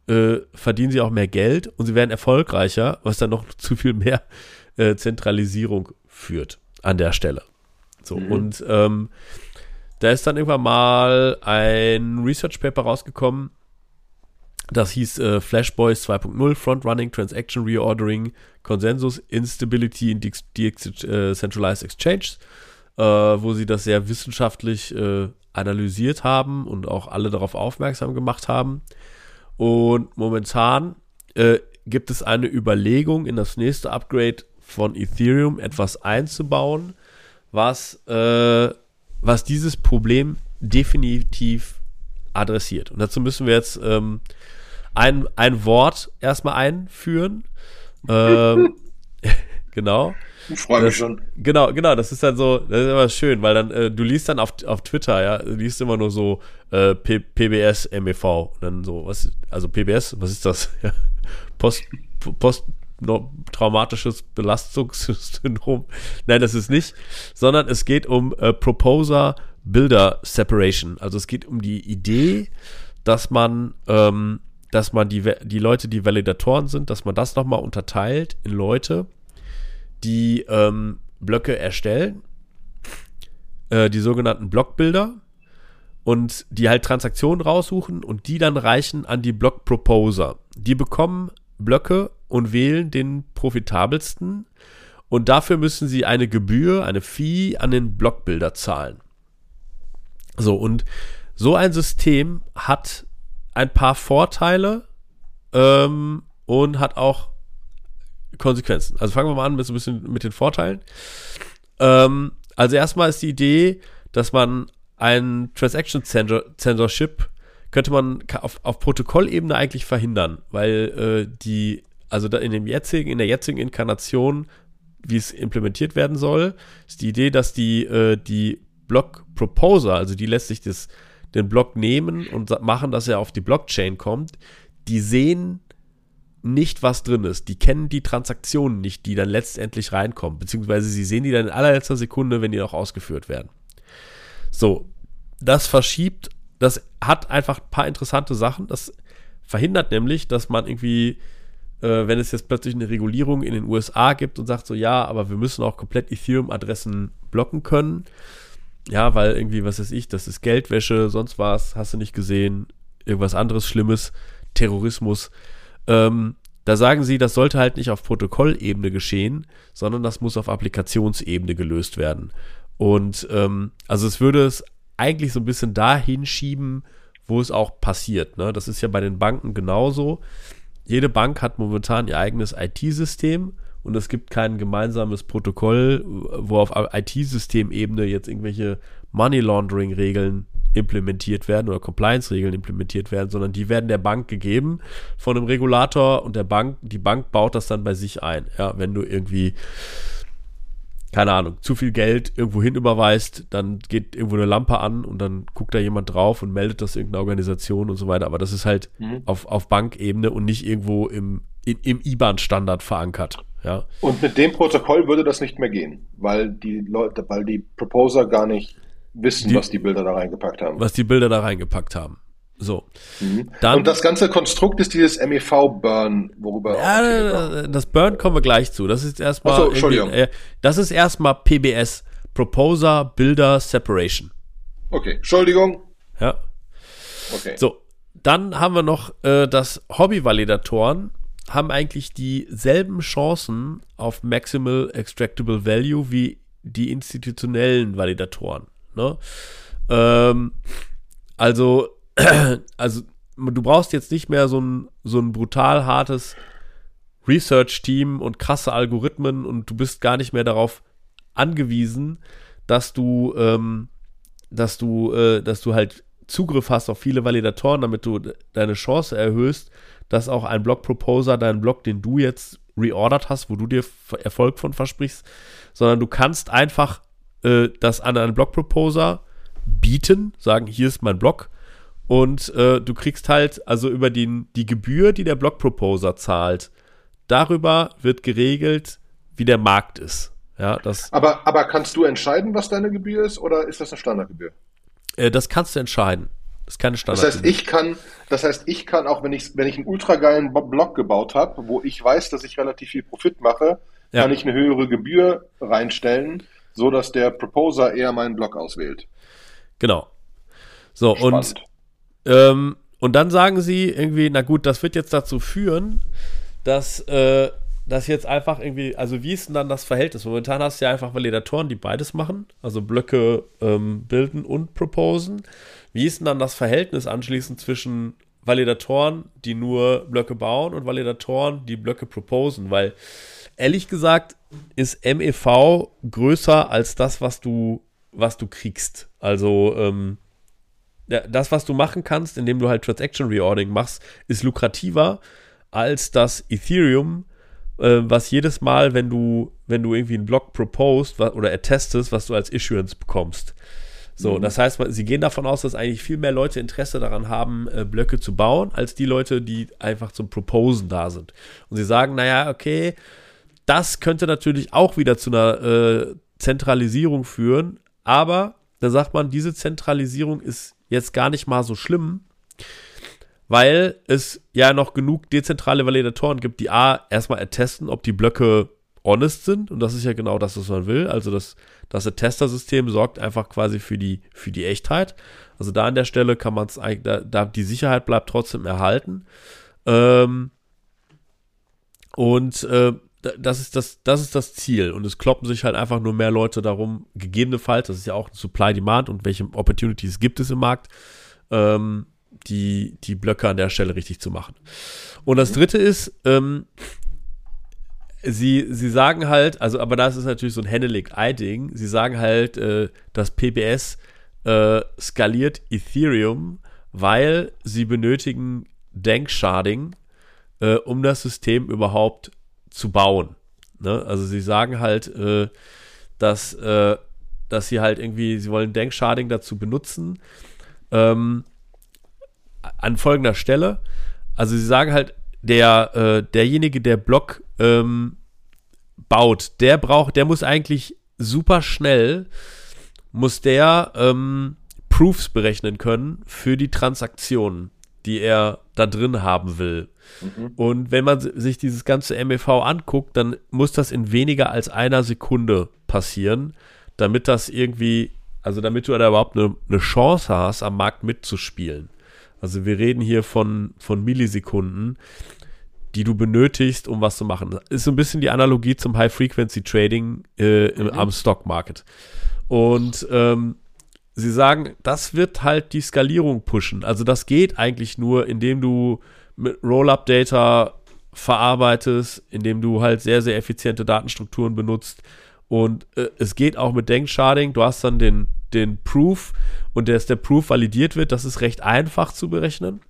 äh, verdienen sie auch mehr Geld und sie werden erfolgreicher, was dann noch zu viel mehr äh, Zentralisierung führt an der Stelle. So, mhm. und ähm, da ist dann irgendwann mal ein Research Paper rausgekommen, das hieß äh, Flashboys 2.0, Frontrunning, Transaction Reordering, Consensus, Instability in Decentralized Exchanges, äh, wo sie das sehr wissenschaftlich äh, analysiert haben und auch alle darauf aufmerksam gemacht haben. Und momentan äh, gibt es eine Überlegung, in das nächste Upgrade von Ethereum etwas einzubauen, was, äh, was dieses Problem definitiv adressiert. Und dazu müssen wir jetzt ähm, ein, ein Wort erstmal einführen. Ähm, genau. Ich freue mich schon. Genau, genau, das ist dann so, das ist immer schön, weil dann, äh, du liest dann auf, auf Twitter, ja, du liest immer nur so äh, P PBS, MEV, dann so, was, also PBS, was ist das? Ja. Post, Post, traumatisches Belastungssyndrom. Nein, das ist nicht, sondern es geht um äh, Proposer Builder Separation. Also es geht um die Idee, dass man, ähm, dass man die, die Leute, die Validatoren sind, dass man das nochmal unterteilt in Leute, die ähm, Blöcke erstellen, äh, die sogenannten Blockbilder und die halt Transaktionen raussuchen und die dann reichen an die Block Proposer. Die bekommen Blöcke und wählen den profitabelsten und dafür müssen sie eine Gebühr, eine Fee an den Blockbilder zahlen. So, und so ein System hat ein paar Vorteile ähm, und hat auch Konsequenzen. Also fangen wir mal an mit so ein bisschen mit den Vorteilen. Ähm, also erstmal ist die Idee, dass man ein Transaction Censorship könnte man auf, auf Protokollebene eigentlich verhindern, weil äh, die, also in dem jetzigen, in der jetzigen Inkarnation, wie es implementiert werden soll, ist die Idee, dass die, äh, die Block Proposer, also die lässt sich das, den Block nehmen und machen, dass er auf die Blockchain kommt, die sehen nicht, was drin ist. Die kennen die Transaktionen nicht, die dann letztendlich reinkommen, beziehungsweise sie sehen die dann in allerletzter Sekunde, wenn die noch ausgeführt werden. So, das verschiebt, das hat einfach ein paar interessante Sachen. Das verhindert nämlich, dass man irgendwie, äh, wenn es jetzt plötzlich eine Regulierung in den USA gibt und sagt so, ja, aber wir müssen auch komplett Ethereum-Adressen blocken können. Ja, weil irgendwie, was weiß ich, das ist Geldwäsche, sonst was, hast du nicht gesehen, irgendwas anderes Schlimmes, Terrorismus ähm, da sagen sie, das sollte halt nicht auf Protokollebene geschehen, sondern das muss auf Applikationsebene gelöst werden. Und ähm, also es würde es eigentlich so ein bisschen dahin schieben, wo es auch passiert. Ne? Das ist ja bei den Banken genauso. Jede Bank hat momentan ihr eigenes IT-System und es gibt kein gemeinsames Protokoll, wo auf IT-Systemebene jetzt irgendwelche Money Laundering-Regeln implementiert werden oder Compliance-Regeln implementiert werden, sondern die werden der Bank gegeben von einem Regulator und der Bank, die Bank baut das dann bei sich ein. Ja, wenn du irgendwie, keine Ahnung, zu viel Geld irgendwo hin überweist, dann geht irgendwo eine Lampe an und dann guckt da jemand drauf und meldet das irgendeine Organisation und so weiter. Aber das ist halt mhm. auf, auf Bankebene und nicht irgendwo im, im, im IBAN-Standard verankert. Ja. Und mit dem Protokoll würde das nicht mehr gehen, weil die Leute, weil die Proposer gar nicht wissen, die, was die Bilder da reingepackt haben. Was die Bilder da reingepackt haben. So. Mhm. Dann, und das ganze Konstrukt ist dieses MEV-Burn, worüber. Ja, das Burn kommen wir gleich zu. Das ist erstmal. Achso, Entschuldigung. Äh, das ist erstmal PBS. Proposer Builder Separation. Okay, Entschuldigung. Ja. Okay. So, dann haben wir noch äh, das Hobby-Validatoren haben eigentlich dieselben Chancen auf Maximal Extractable Value wie die institutionellen Validatoren. Ne? Ähm, also, also, du brauchst jetzt nicht mehr so ein, so ein brutal hartes Research-Team und krasse Algorithmen und du bist gar nicht mehr darauf angewiesen, dass du, ähm, dass du, äh, dass du halt Zugriff hast auf viele Validatoren, damit du deine Chance erhöhst, dass auch ein Block-Proposer deinen Block, den du jetzt reordert hast, wo du dir Erfolg von versprichst, sondern du kannst einfach äh, das an einen Blog-Proposer bieten, sagen, hier ist mein Blog. Und äh, du kriegst halt, also über den, die Gebühr, die der Blog-Proposer zahlt, darüber wird geregelt, wie der Markt ist. Ja, das, aber, aber kannst du entscheiden, was deine Gebühr ist, oder ist das eine Standardgebühr? Äh, das kannst du entscheiden. Das ist keine Standard. Das heißt, ich kann, das heißt, ich kann auch, wenn ich, wenn ich einen ultra geilen Blog gebaut habe, wo ich weiß, dass ich relativ viel Profit mache, ja. kann ich eine höhere Gebühr reinstellen so dass der Proposer eher meinen Block auswählt. Genau. So, Spannend. und, ähm, und dann sagen sie irgendwie, na gut, das wird jetzt dazu führen, dass, äh, dass jetzt einfach irgendwie, also wie ist denn dann das Verhältnis? Momentan hast du ja einfach Validatoren, die beides machen, also Blöcke ähm, bilden und proposen. Wie ist denn dann das Verhältnis anschließend zwischen Validatoren, die nur Blöcke bauen und Validatoren, die Blöcke proposen? Weil ehrlich gesagt ist MEV größer als das, was du, was du kriegst. Also, ähm, das, was du machen kannst, indem du halt Transaction Reordering machst, ist lukrativer als das Ethereum, äh, was jedes Mal, wenn du, wenn du irgendwie einen Block proposed oder attestest, was du als Issuance bekommst. So, mhm. das heißt, sie gehen davon aus, dass eigentlich viel mehr Leute Interesse daran haben, äh, Blöcke zu bauen, als die Leute, die einfach zum Proposen da sind. Und sie sagen, naja, okay, das könnte natürlich auch wieder zu einer äh, Zentralisierung führen, aber da sagt man, diese Zentralisierung ist jetzt gar nicht mal so schlimm, weil es ja noch genug dezentrale Validatoren gibt, die A, erstmal attesten, ob die Blöcke honest sind und das ist ja genau das, was man will. Also das, das Attester-System sorgt einfach quasi für die, für die Echtheit. Also da an der Stelle kann man es eigentlich, da, da, die Sicherheit bleibt trotzdem erhalten. Ähm, und äh, das ist das, das ist das Ziel. Und es kloppen sich halt einfach nur mehr Leute darum, gegebenenfalls, das ist ja auch Supply Demand und welche Opportunities gibt es im Markt, ähm, die, die Blöcke an der Stelle richtig zu machen. Und das dritte ist, ähm, sie, sie sagen halt, also, aber das ist natürlich so ein Hennelik-Ei-Ding, sie sagen halt, äh, dass PBS äh, skaliert Ethereum, weil sie benötigen Denksharding, äh, um das System überhaupt zu bauen. Ne? Also sie sagen halt, äh, dass, äh, dass sie halt irgendwie, sie wollen Denksharding dazu benutzen. Ähm, an folgender Stelle. Also sie sagen halt, der, äh, derjenige, der Block ähm, baut, der braucht, der muss eigentlich super schnell, muss der ähm, Proofs berechnen können für die Transaktionen, die er da drin haben will. Mhm. Und wenn man sich dieses ganze MEV anguckt, dann muss das in weniger als einer Sekunde passieren, damit das irgendwie, also damit du da überhaupt eine, eine Chance hast, am Markt mitzuspielen. Also wir reden hier von, von Millisekunden, die du benötigst, um was zu machen. Das ist so ein bisschen die Analogie zum High-Frequency-Trading äh, im, mhm. am Stock Market. Und ähm, sie sagen, das wird halt die Skalierung pushen. Also das geht eigentlich nur, indem du mit Roll-Up-Data verarbeitest, indem du halt sehr, sehr effiziente Datenstrukturen benutzt. Und äh, es geht auch mit Denksharding. Du hast dann den, den Proof und dass der Proof validiert wird, das ist recht einfach zu berechnen.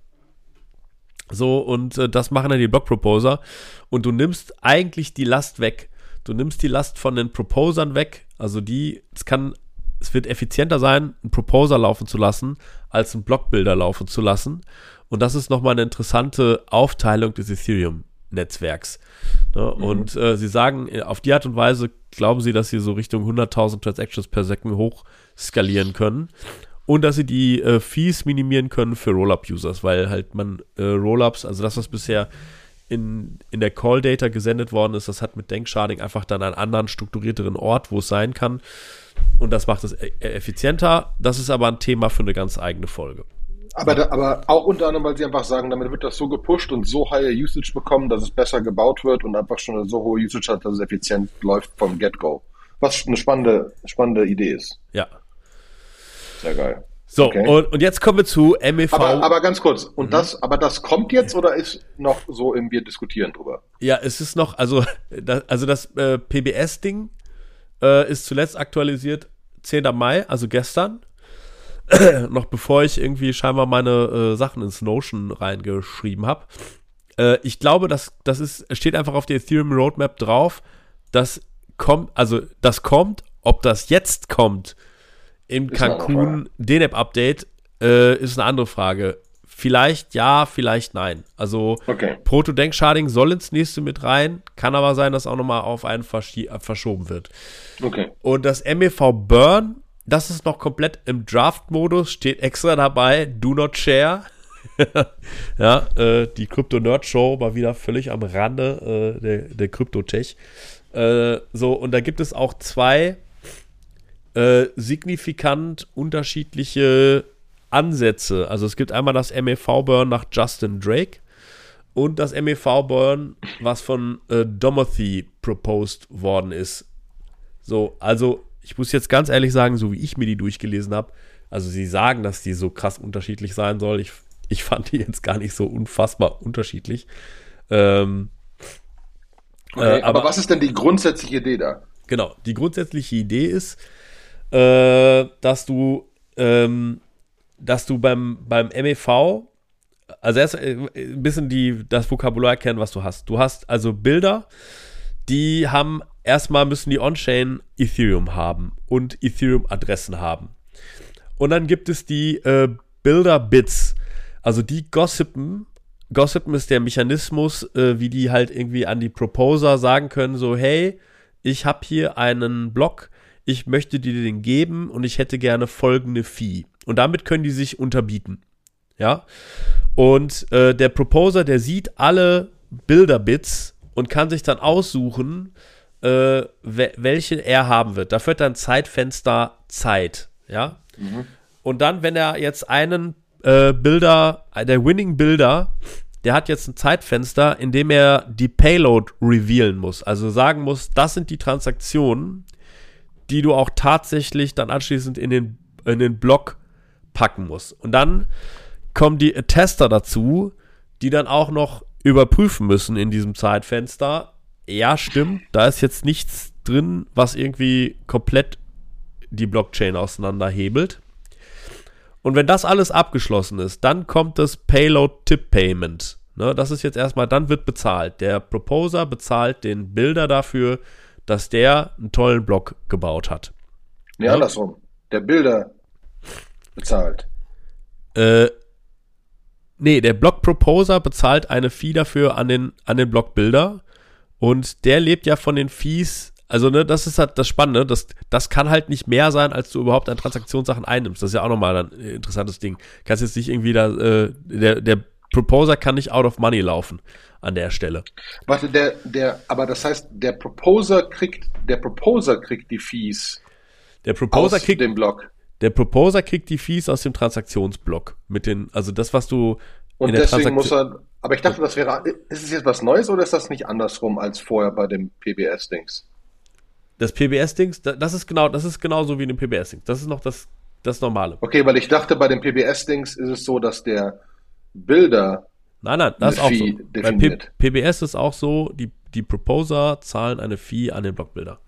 So, und äh, das machen dann die Block-Proposer. Und du nimmst eigentlich die Last weg. Du nimmst die Last von den Proposern weg. Also die, es kann, es wird effizienter sein, einen Proposer laufen zu lassen, als einen Blockbilder laufen zu lassen. Und das ist nochmal eine interessante Aufteilung des Ethereum-Netzwerks. Ne? Mhm. Und äh, sie sagen, äh, auf die Art und Weise glauben sie, dass sie so Richtung 100.000 Transactions per Second hoch skalieren können und dass sie die äh, Fees minimieren können für Rollup-Users, weil halt man äh, Rollups, also das, was bisher in, in der Call-Data gesendet worden ist, das hat mit Denksharding einfach dann einen anderen strukturierteren Ort, wo es sein kann. Und das macht es e effizienter. Das ist aber ein Thema für eine ganz eigene Folge. Aber, da, aber auch unter anderem, weil sie einfach sagen, damit wird das so gepusht und so high Usage bekommen, dass es besser gebaut wird und einfach schon eine so hohe Usage hat, dass es effizient läuft vom Get-Go. Was eine spannende, spannende Idee ist. Ja, sehr geil. So, okay. und, und jetzt kommen wir zu MEV. Aber, aber ganz kurz, und mhm. das, aber das kommt jetzt oder ist noch so im Wir diskutieren drüber? Ja, es ist noch, also, das, also das äh, PBS-Ding äh, ist zuletzt aktualisiert 10. Mai, also gestern. noch bevor ich irgendwie scheinbar meine äh, Sachen ins Notion reingeschrieben habe. Äh, ich glaube, das, das ist, steht einfach auf der Ethereum Roadmap drauf. Das kommt, also das kommt, ob das jetzt kommt, im Cancun DNAP-Update äh, ist eine andere Frage. Vielleicht ja, vielleicht nein. Also okay. Proto-Denksharding soll ins nächste mit rein, kann aber sein, dass auch nochmal auf einen verschoben wird. Okay. Und das MEV Burn, das ist noch komplett im Draft-Modus, steht extra dabei, do not share. ja, äh, die Crypto-Nerd-Show war wieder völlig am Rande äh, der, der Crypto-Tech. Äh, so, und da gibt es auch zwei äh, signifikant unterschiedliche Ansätze. Also es gibt einmal das MEV-Burn nach Justin Drake und das MEV-Burn, was von äh, Domothy proposed worden ist. So, also ich muss jetzt ganz ehrlich sagen, so wie ich mir die durchgelesen habe, also sie sagen, dass die so krass unterschiedlich sein soll. Ich, ich fand die jetzt gar nicht so unfassbar unterschiedlich. Ähm, okay, äh, aber, aber was ist denn die grundsätzliche Idee da? Genau, die grundsätzliche Idee ist, äh, dass du ähm, dass du beim, beim MEV, also erst äh, ein bisschen die, das Vokabular kennen, was du hast. Du hast also Bilder, die haben erstmal müssen die On-Chain Ethereum haben und Ethereum-Adressen haben. Und dann gibt es die äh, Bilder-Bits, also die gossipen. Gossipen ist der Mechanismus, äh, wie die halt irgendwie an die Proposer sagen können, so hey, ich habe hier einen Block, ich möchte dir den geben und ich hätte gerne folgende Fee. Und damit können die sich unterbieten. Ja. Und äh, der Proposer, der sieht alle Bilderbits und kann sich dann aussuchen, äh, welche er haben wird. Da wird dann Zeitfenster Zeit. Ja. Mhm. Und dann, wenn er jetzt einen äh, Bilder, der Winning Bilder, der hat jetzt ein Zeitfenster, in dem er die Payload revealen muss. Also sagen muss, das sind die Transaktionen, die du auch tatsächlich dann anschließend in den, in den Block packen musst. Und dann kommen die Tester dazu, die dann auch noch überprüfen müssen in diesem Zeitfenster. Ja, stimmt, da ist jetzt nichts drin, was irgendwie komplett die Blockchain auseinanderhebelt. Und wenn das alles abgeschlossen ist, dann kommt das Payload Tip Payment. Ne, das ist jetzt erstmal, dann wird bezahlt. Der Proposer bezahlt den Bilder dafür, dass der einen tollen Block gebaut hat. Nee, ja? andersrum. Der Bilder bezahlt. Äh, nee, der Block Proposer bezahlt eine Fee dafür an den, an den Blockbilder. Und der lebt ja von den Fees also, ne, das ist halt das Spannende. Das, das kann halt nicht mehr sein, als du überhaupt an Transaktionssachen einnimmst. Das ist ja auch nochmal ein interessantes Ding. Kannst jetzt nicht irgendwie da, äh, der, der Proposer kann nicht out of money laufen an der Stelle. Warte, der, der, aber das heißt, der Proposer kriegt, der Proposer kriegt die Fees. Der Proposer aus kriegt dem Block. Der Proposer kriegt die Fees aus dem Transaktionsblock. Mit den, also das, was du. Und deswegen muss er, aber ich dachte, das wäre, ist es jetzt was Neues oder ist das nicht andersrum als vorher bei dem PBS-Dings? Das PBS-Dings, das ist genau, das ist genauso wie in dem PBS-Dings. Das ist noch das, das Normale. Okay, weil ich dachte, bei dem PBS-Dings ist es so, dass der Bilder. Nein, nein, das ist auch Fee so. Definiert. Bei P PBS ist auch so, die, die Proposer zahlen eine Fee an den Blockbilder.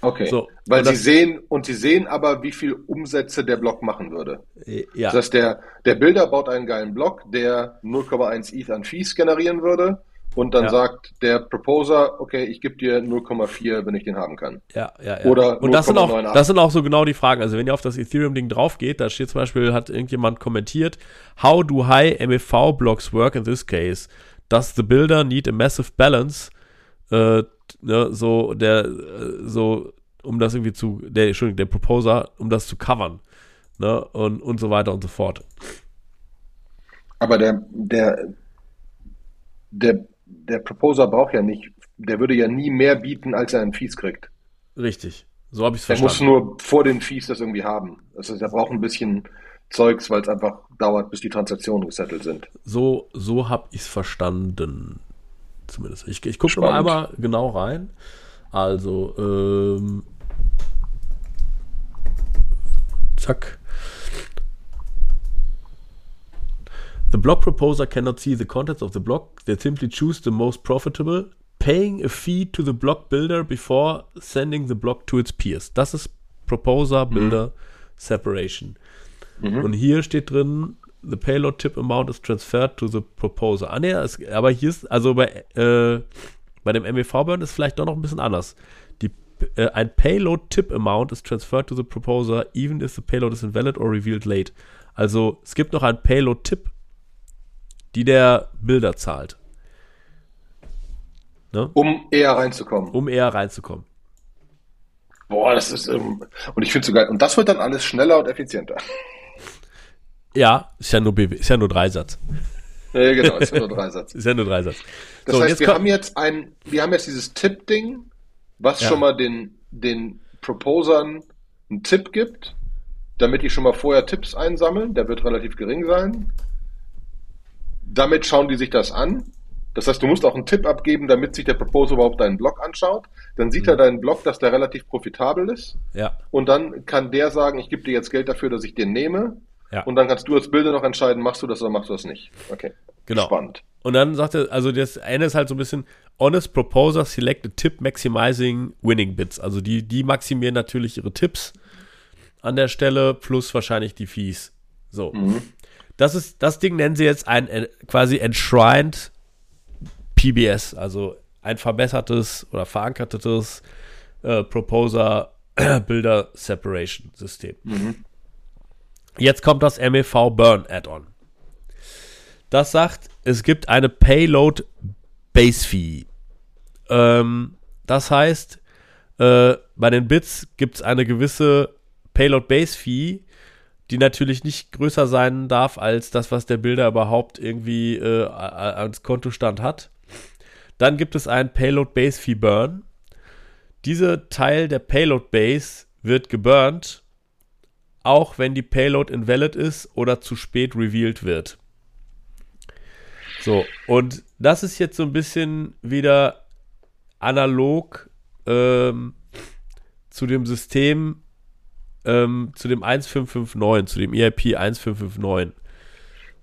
Okay. So, Weil sie sehen, und sie sehen aber, wie viel Umsätze der Block machen würde. Äh, ja. Das heißt, der, der Bilder baut einen geilen Block, der 0,1 ETH an Fees generieren würde und dann ja. sagt der Proposer, okay, ich gebe dir 0,4, wenn ich den haben kann. Ja, ja, ja. Oder und das sind, auch, das sind auch so genau die Fragen. Also wenn ihr auf das Ethereum-Ding drauf geht, da steht zum Beispiel, hat irgendjemand kommentiert, how do high MEV blocks work in this case? Does the builder need a massive balance? Äh, ne, so, der, äh, so, um das irgendwie zu, der, Entschuldigung, der Proposer, um das zu covern. Ne, und, und so weiter und so fort. Aber der, der, der der Proposer braucht ja nicht, der würde ja nie mehr bieten, als er einen Fees kriegt. Richtig. So habe ich es verstanden. Er muss nur vor den Fees das irgendwie haben. Das heißt, er braucht ein bisschen Zeugs, weil es einfach dauert, bis die Transaktionen gesettelt sind. So, so habe ich es verstanden. Zumindest. Ich, ich gucke mal einmal genau rein. Also, ähm, zack. The block proposer cannot see the contents of the block. They simply choose the most profitable, paying a fee to the block builder before sending the block to its peers. Das ist Proposer Builder mhm. Separation. Mhm. Und hier steht drin, the payload tip amount is transferred to the proposer. Ah, nee, es, aber hier ist, also bei, äh, bei dem MEV-Burn ist vielleicht doch noch ein bisschen anders. Die, äh, ein payload tip amount is transferred to the proposer, even if the payload is invalid or revealed late. Also es gibt noch ein payload tip die der Bilder zahlt. Ne? Um eher reinzukommen. Um eher reinzukommen. Boah, das ist, ähm, und ich finde es so geil. Und das wird dann alles schneller und effizienter. Ja, ist ja nur, BW, ist ja nur Dreisatz. Ja, genau, ist ja nur Dreisatz. ist ja nur Dreisatz. Das so, heißt, wir haben jetzt ein, wir haben jetzt dieses Tipp-Ding, was ja. schon mal den, den Proposern einen Tipp gibt, damit die schon mal vorher Tipps einsammeln. Der wird relativ gering sein damit schauen die sich das an. Das heißt, du musst auch einen Tipp abgeben, damit sich der Proposer überhaupt deinen Blog anschaut. Dann sieht mhm. er deinen Blog, dass der relativ profitabel ist. Ja. Und dann kann der sagen, ich gebe dir jetzt Geld dafür, dass ich den nehme. Ja. Und dann kannst du als Bilder noch entscheiden, machst du das oder machst du das nicht. Okay. Genau. Spannend. Und dann sagt er, also das eine ist halt so ein bisschen Honest Proposer Select a Tip Maximizing Winning Bits. Also die, die maximieren natürlich ihre Tipps an der Stelle plus wahrscheinlich die Fees So. Mhm. Das ist, das Ding nennen sie jetzt ein äh, quasi enshrined PBS, also ein verbessertes oder verankertes äh, Proposer Builder Separation System. Mhm. Jetzt kommt das MEV Burn Add-on. Das sagt, es gibt eine Payload Base Fee. Ähm, das heißt, äh, bei den Bits gibt es eine gewisse Payload Base Fee, die natürlich nicht größer sein darf als das, was der Bilder überhaupt irgendwie äh, als Kontostand hat. Dann gibt es einen Payload Base Fee Burn. Dieser Teil der Payload Base wird geburnt, auch wenn die Payload invalid ist oder zu spät revealed wird. So, und das ist jetzt so ein bisschen wieder analog ähm, zu dem System, ähm, zu dem 1559, zu dem EIP 1559,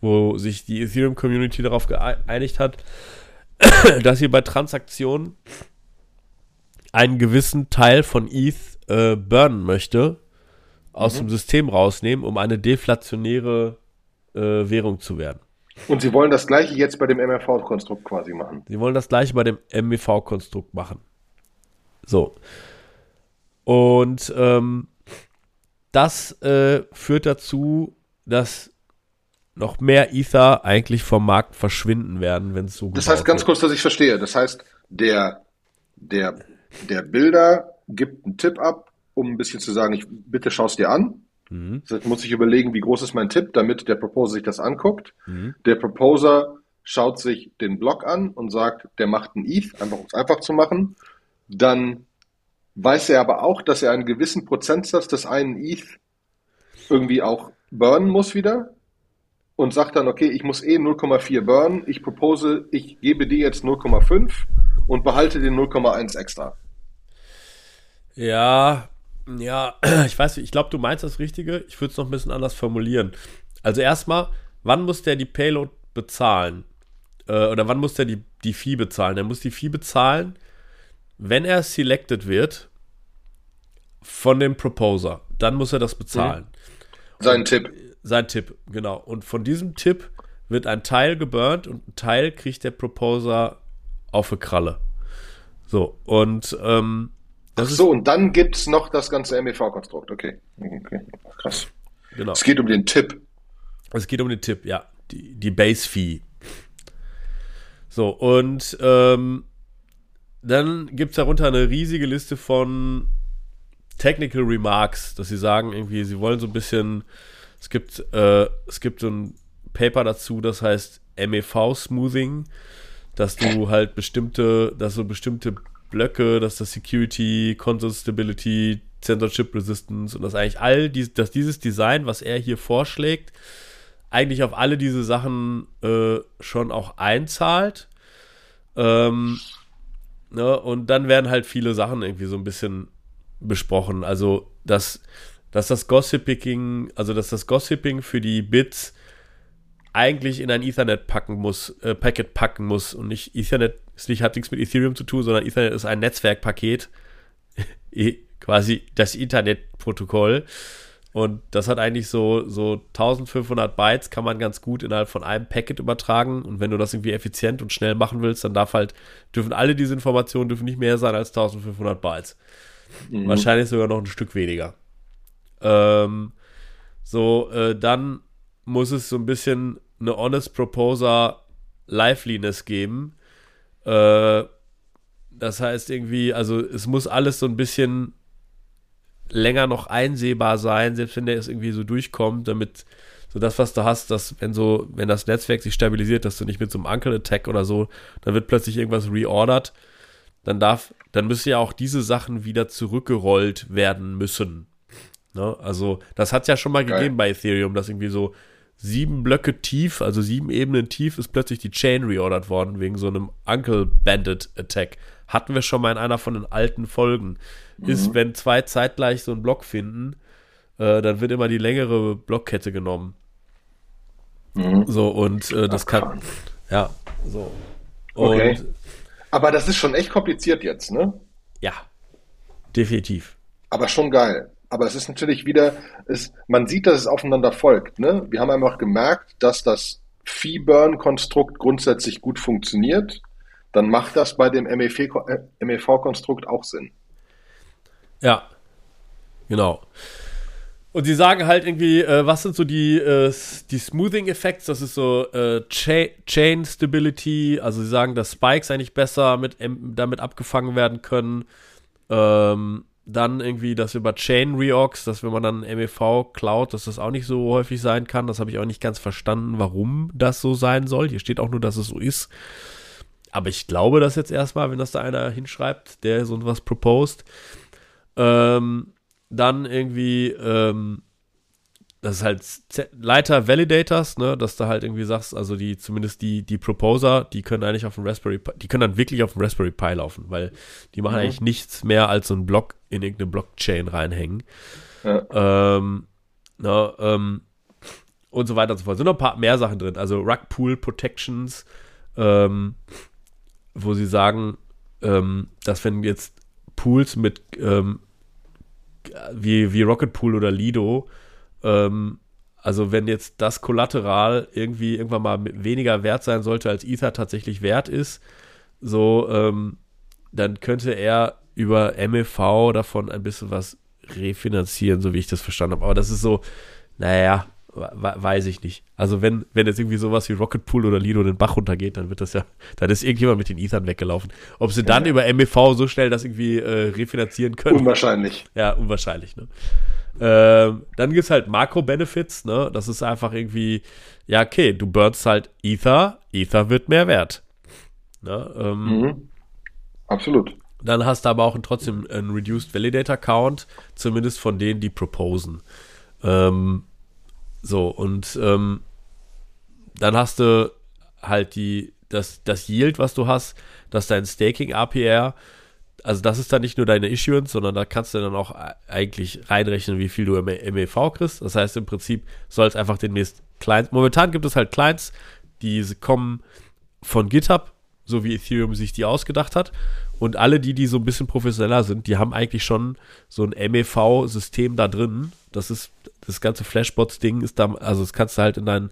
wo sich die Ethereum Community darauf geeinigt hat, dass sie bei Transaktionen einen gewissen Teil von ETH äh, burnen möchte, aus mhm. dem System rausnehmen, um eine deflationäre äh, Währung zu werden. Und Sie wollen das gleiche jetzt bei dem MRV-Konstrukt quasi machen. Sie wollen das gleiche bei dem MEV-Konstrukt machen. So. Und ähm, das äh, führt dazu, dass noch mehr Ether eigentlich vom Markt verschwinden werden, wenn es so Das heißt ganz wird. kurz, dass ich verstehe. Das heißt, der, der, der Bilder gibt einen Tipp ab, um ein bisschen zu sagen, ich bitte schaust dir an. Mhm. Das muss ich überlegen, wie groß ist mein Tipp, damit der Proposer sich das anguckt. Mhm. Der Proposer schaut sich den Block an und sagt, der macht ein ETH, einfach um es einfach zu machen. Dann weiß er aber auch, dass er einen gewissen Prozentsatz des einen ETH irgendwie auch burnen muss wieder und sagt dann, okay, ich muss eh 0,4 burnen, ich propose, ich gebe dir jetzt 0,5 und behalte den 0,1 extra. Ja, ja, ich weiß, ich glaube, du meinst das Richtige. Ich würde es noch ein bisschen anders formulieren. Also erstmal, wann muss der die Payload bezahlen? Äh, oder wann muss der die, die Fee bezahlen? Er muss die Fee bezahlen, wenn er selected wird von dem Proposer, dann muss er das bezahlen. Sein und, Tipp. Sein Tipp, genau. Und von diesem Tipp wird ein Teil geburnt und ein Teil kriegt der Proposer auf eine Kralle. So, und ähm, Ach so, und dann gibt es noch das ganze MEV-Konstrukt. Okay. okay. Krass. Genau. Es geht um den Tipp. Es geht um den Tipp, ja. Die, die Base-Fee. So, und ähm, dann gibt es darunter eine riesige Liste von Technical Remarks, dass sie sagen, irgendwie, sie wollen so ein bisschen, es gibt, äh, es gibt so ein Paper dazu, das heißt MEV-Smoothing, dass du halt bestimmte, dass so bestimmte Blöcke, dass das Security, Console Stability, Censorship Resistance und dass eigentlich all dies, dass dieses Design, was er hier vorschlägt, eigentlich auf alle diese Sachen äh, schon auch einzahlt. Ähm, Ne? Und dann werden halt viele Sachen irgendwie so ein bisschen besprochen. Also, dass, dass das Gossiping, also dass das Gossiping für die Bits eigentlich in ein Ethernet packen muss, äh, Packet packen muss und nicht Ethernet ist nicht, hat nichts mit Ethereum zu tun, sondern Ethernet ist ein Netzwerkpaket, quasi das Internetprotokoll. Und das hat eigentlich so, so 1500 Bytes, kann man ganz gut innerhalb von einem Packet übertragen. Und wenn du das irgendwie effizient und schnell machen willst, dann darf halt, dürfen alle diese Informationen dürfen nicht mehr sein als 1500 Bytes. Mhm. Wahrscheinlich sogar noch ein Stück weniger. Ähm, so, äh, dann muss es so ein bisschen eine Honest Proposer Liveliness geben. Äh, das heißt irgendwie, also es muss alles so ein bisschen länger noch einsehbar sein, selbst wenn der es irgendwie so durchkommt, damit so das, was du hast, dass wenn so, wenn das Netzwerk sich stabilisiert, dass du nicht mit so einem Uncle-Attack oder so, dann wird plötzlich irgendwas reordert, dann darf, dann müssen ja auch diese Sachen wieder zurückgerollt werden müssen. Ne? Also, das hat es ja schon mal Geil. gegeben bei Ethereum, dass irgendwie so sieben Blöcke tief, also sieben Ebenen tief, ist plötzlich die Chain reordert worden wegen so einem Uncle Bandit Attack. Hatten wir schon mal in einer von den alten Folgen mhm. ist, wenn zwei zeitgleich so einen Block finden, äh, dann wird immer die längere Blockkette genommen. Mhm. So, und äh, das Ach, kann. Ja, so. Und, okay. Aber das ist schon echt kompliziert jetzt, ne? Ja, definitiv. Aber schon geil. Aber es ist natürlich wieder, es, man sieht, dass es aufeinander folgt. Ne? Wir haben einfach gemerkt, dass das Fee-Burn-Konstrukt grundsätzlich gut funktioniert. Dann macht das bei dem MEV-Konstrukt auch Sinn. Ja, genau. Und sie sagen halt irgendwie, äh, was sind so die, äh, die Smoothing Effects? Das ist so äh, Cha Chain Stability. Also sie sagen, dass Spikes eigentlich besser mit, damit abgefangen werden können. Ähm, dann irgendwie das über Chain Reorgs, dass wenn man dann MEV klaut, dass das auch nicht so häufig sein kann. Das habe ich auch nicht ganz verstanden, warum das so sein soll. Hier steht auch nur, dass es so ist. Aber ich glaube das jetzt erstmal, wenn das da einer hinschreibt, der so was proposed. Ähm, dann irgendwie, ähm, das ist halt Leiter Validators, ne, dass du halt irgendwie sagst, also die, zumindest die, die Proposer, die können eigentlich auf dem Raspberry Pi, die können dann wirklich auf dem Raspberry Pi laufen, weil die machen mhm. eigentlich nichts mehr als so einen Block in irgendeine Blockchain reinhängen. Ja. Ähm, na, ähm, und so weiter und so fort. Sind noch ein paar mehr Sachen drin, also Rugpool Protections, ähm, wo sie sagen, ähm, dass wenn jetzt Pools mit ähm, wie, wie Rocket Pool oder Lido. Ähm, also wenn jetzt das Kollateral irgendwie irgendwann mal weniger wert sein sollte, als Ether tatsächlich wert ist, so, ähm, dann könnte er über MEV davon ein bisschen was refinanzieren, so wie ich das verstanden habe. Aber das ist so, naja, weiß ich nicht. Also wenn, wenn jetzt irgendwie sowas wie Rocket Pool oder Lido den Bach runtergeht, dann wird das ja, dann ist irgendjemand mit den Ethern weggelaufen. Ob sie dann ja. über MEV so schnell das irgendwie äh, refinanzieren können. Unwahrscheinlich. Ja, unwahrscheinlich, ne? Ähm, dann gibt's halt Makro-Benefits, ne? Das ist einfach irgendwie, ja, okay, du burnst halt Ether, Ether wird mehr wert. Ne? Ähm, mhm. Absolut. Dann hast du aber auch trotzdem einen Reduced Validator Count, zumindest von denen, die proposen. Ähm, so, und ähm, dann hast du halt die, das, das Yield, was du hast, dass dein Staking APR, also das ist dann nicht nur deine Issuance, sondern da kannst du dann auch eigentlich reinrechnen, wie viel du im MEV kriegst. Das heißt, im Prinzip soll es einfach demnächst Clients, momentan gibt es halt Clients, die kommen von GitHub, so wie Ethereum sich die ausgedacht hat. Und alle die, die so ein bisschen professioneller sind, die haben eigentlich schon so ein MEV-System da drin. Das ist das ganze Flashbots-Ding ist da, also das kannst du halt in deinen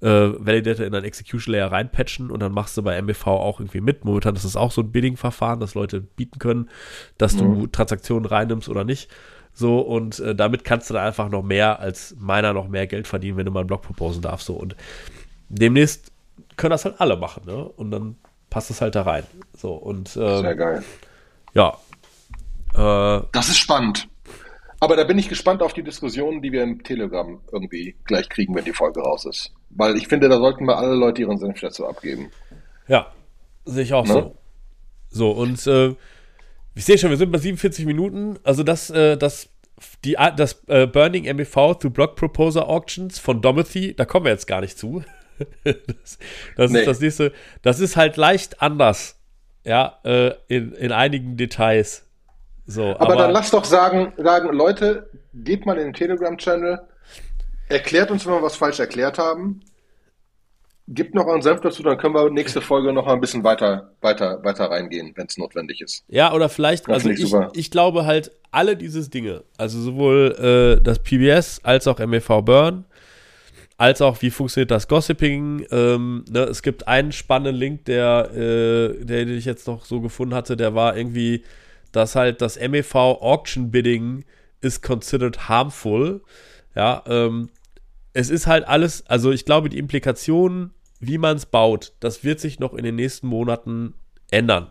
äh, Validator in deinen Execution Layer reinpatchen und dann machst du bei MEV auch irgendwie mit. Momentan ist das auch so ein Bidding-Verfahren, dass Leute bieten können, dass mhm. du Transaktionen reinnimmst oder nicht. So, und äh, damit kannst du da einfach noch mehr als meiner noch mehr Geld verdienen, wenn du mal einen Blog proposen darfst. So, und demnächst können das halt alle machen, ne? Und dann passt es halt da rein. So, und ähm, Sehr geil. Ja. Äh, das ist spannend. Aber da bin ich gespannt auf die Diskussion, die wir im Telegram irgendwie gleich kriegen, wenn die Folge raus ist. Weil ich finde, da sollten wir alle Leute ihren Senf dazu abgeben. Ja, sehe ich auch ne? so. So, und äh, ich sehe schon, wir sind bei 47 Minuten. Also das, äh, das, die, das äh, Burning MEV to Block Proposer Auctions von Domothy, da kommen wir jetzt gar nicht zu. das, das nee. ist das nächste. Das ist halt leicht anders. Ja, äh, in, in einigen Details. So, aber, aber, dann lass doch sagen, sagen, Leute, geht mal in den Telegram-Channel, erklärt uns, wenn wir was falsch erklärt haben, gibt noch einen Senf dazu, dann können wir nächste Folge noch mal ein bisschen weiter, weiter, weiter reingehen, wenn es notwendig ist. Ja, oder vielleicht, das also ich, ich, glaube halt, alle diese Dinge, also sowohl äh, das PBS als auch MEV Burn, als auch wie funktioniert das Gossiping. Ähm, ne, es gibt einen spannenden Link, der, äh, der, den ich jetzt noch so gefunden hatte, der war irgendwie dass halt das MEV Auction Bidding ist considered harmful. Ja, ähm, es ist halt alles, also ich glaube, die Implikationen, wie man es baut, das wird sich noch in den nächsten Monaten ändern.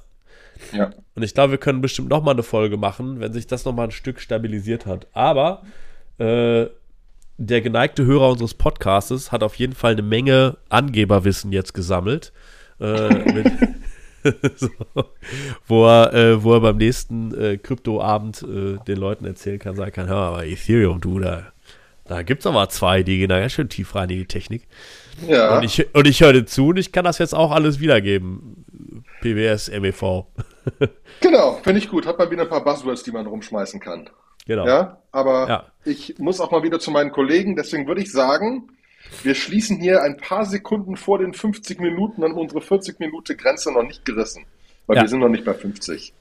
Ja. Und ich glaube, wir können bestimmt noch mal eine Folge machen, wenn sich das noch mal ein Stück stabilisiert hat. Aber äh, der geneigte Hörer unseres Podcastes hat auf jeden Fall eine Menge Angeberwissen jetzt gesammelt. Äh, mit, so, wo, er, äh, wo er beim nächsten äh, Kryptoabend äh, den Leuten erzählen kann, sagen kann, hör mal, Ethereum, du, da, da gibt es aber zwei, die gehen da ganz schön tief rein in die Technik. Ja. Und ich, und ich höre dir zu und ich kann das jetzt auch alles wiedergeben. PWS, MEV. genau, finde ich gut. Hat man wieder ein paar Buzzwords, die man rumschmeißen kann. Genau. Ja, aber ja. ich muss auch mal wieder zu meinen Kollegen, deswegen würde ich sagen, wir schließen hier ein paar Sekunden vor den 50 Minuten an unsere 40 Minute Grenze noch nicht gerissen, weil ja. wir sind noch nicht bei 50.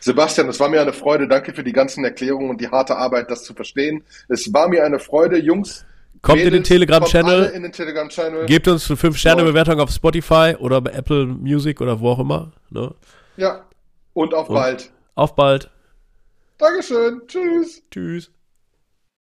Sebastian, es war mir eine Freude. Danke für die ganzen Erklärungen und die harte Arbeit, das zu verstehen. Es war mir eine Freude, Jungs. Kommt Mädels, in den Telegram-Channel. Telegram Gebt uns eine 5-Sterne-Bewertung auf Spotify oder bei Apple Music oder wo auch immer. Ne? Ja. Und auf und bald. Auf bald. Dankeschön. Tschüss. Tschüss.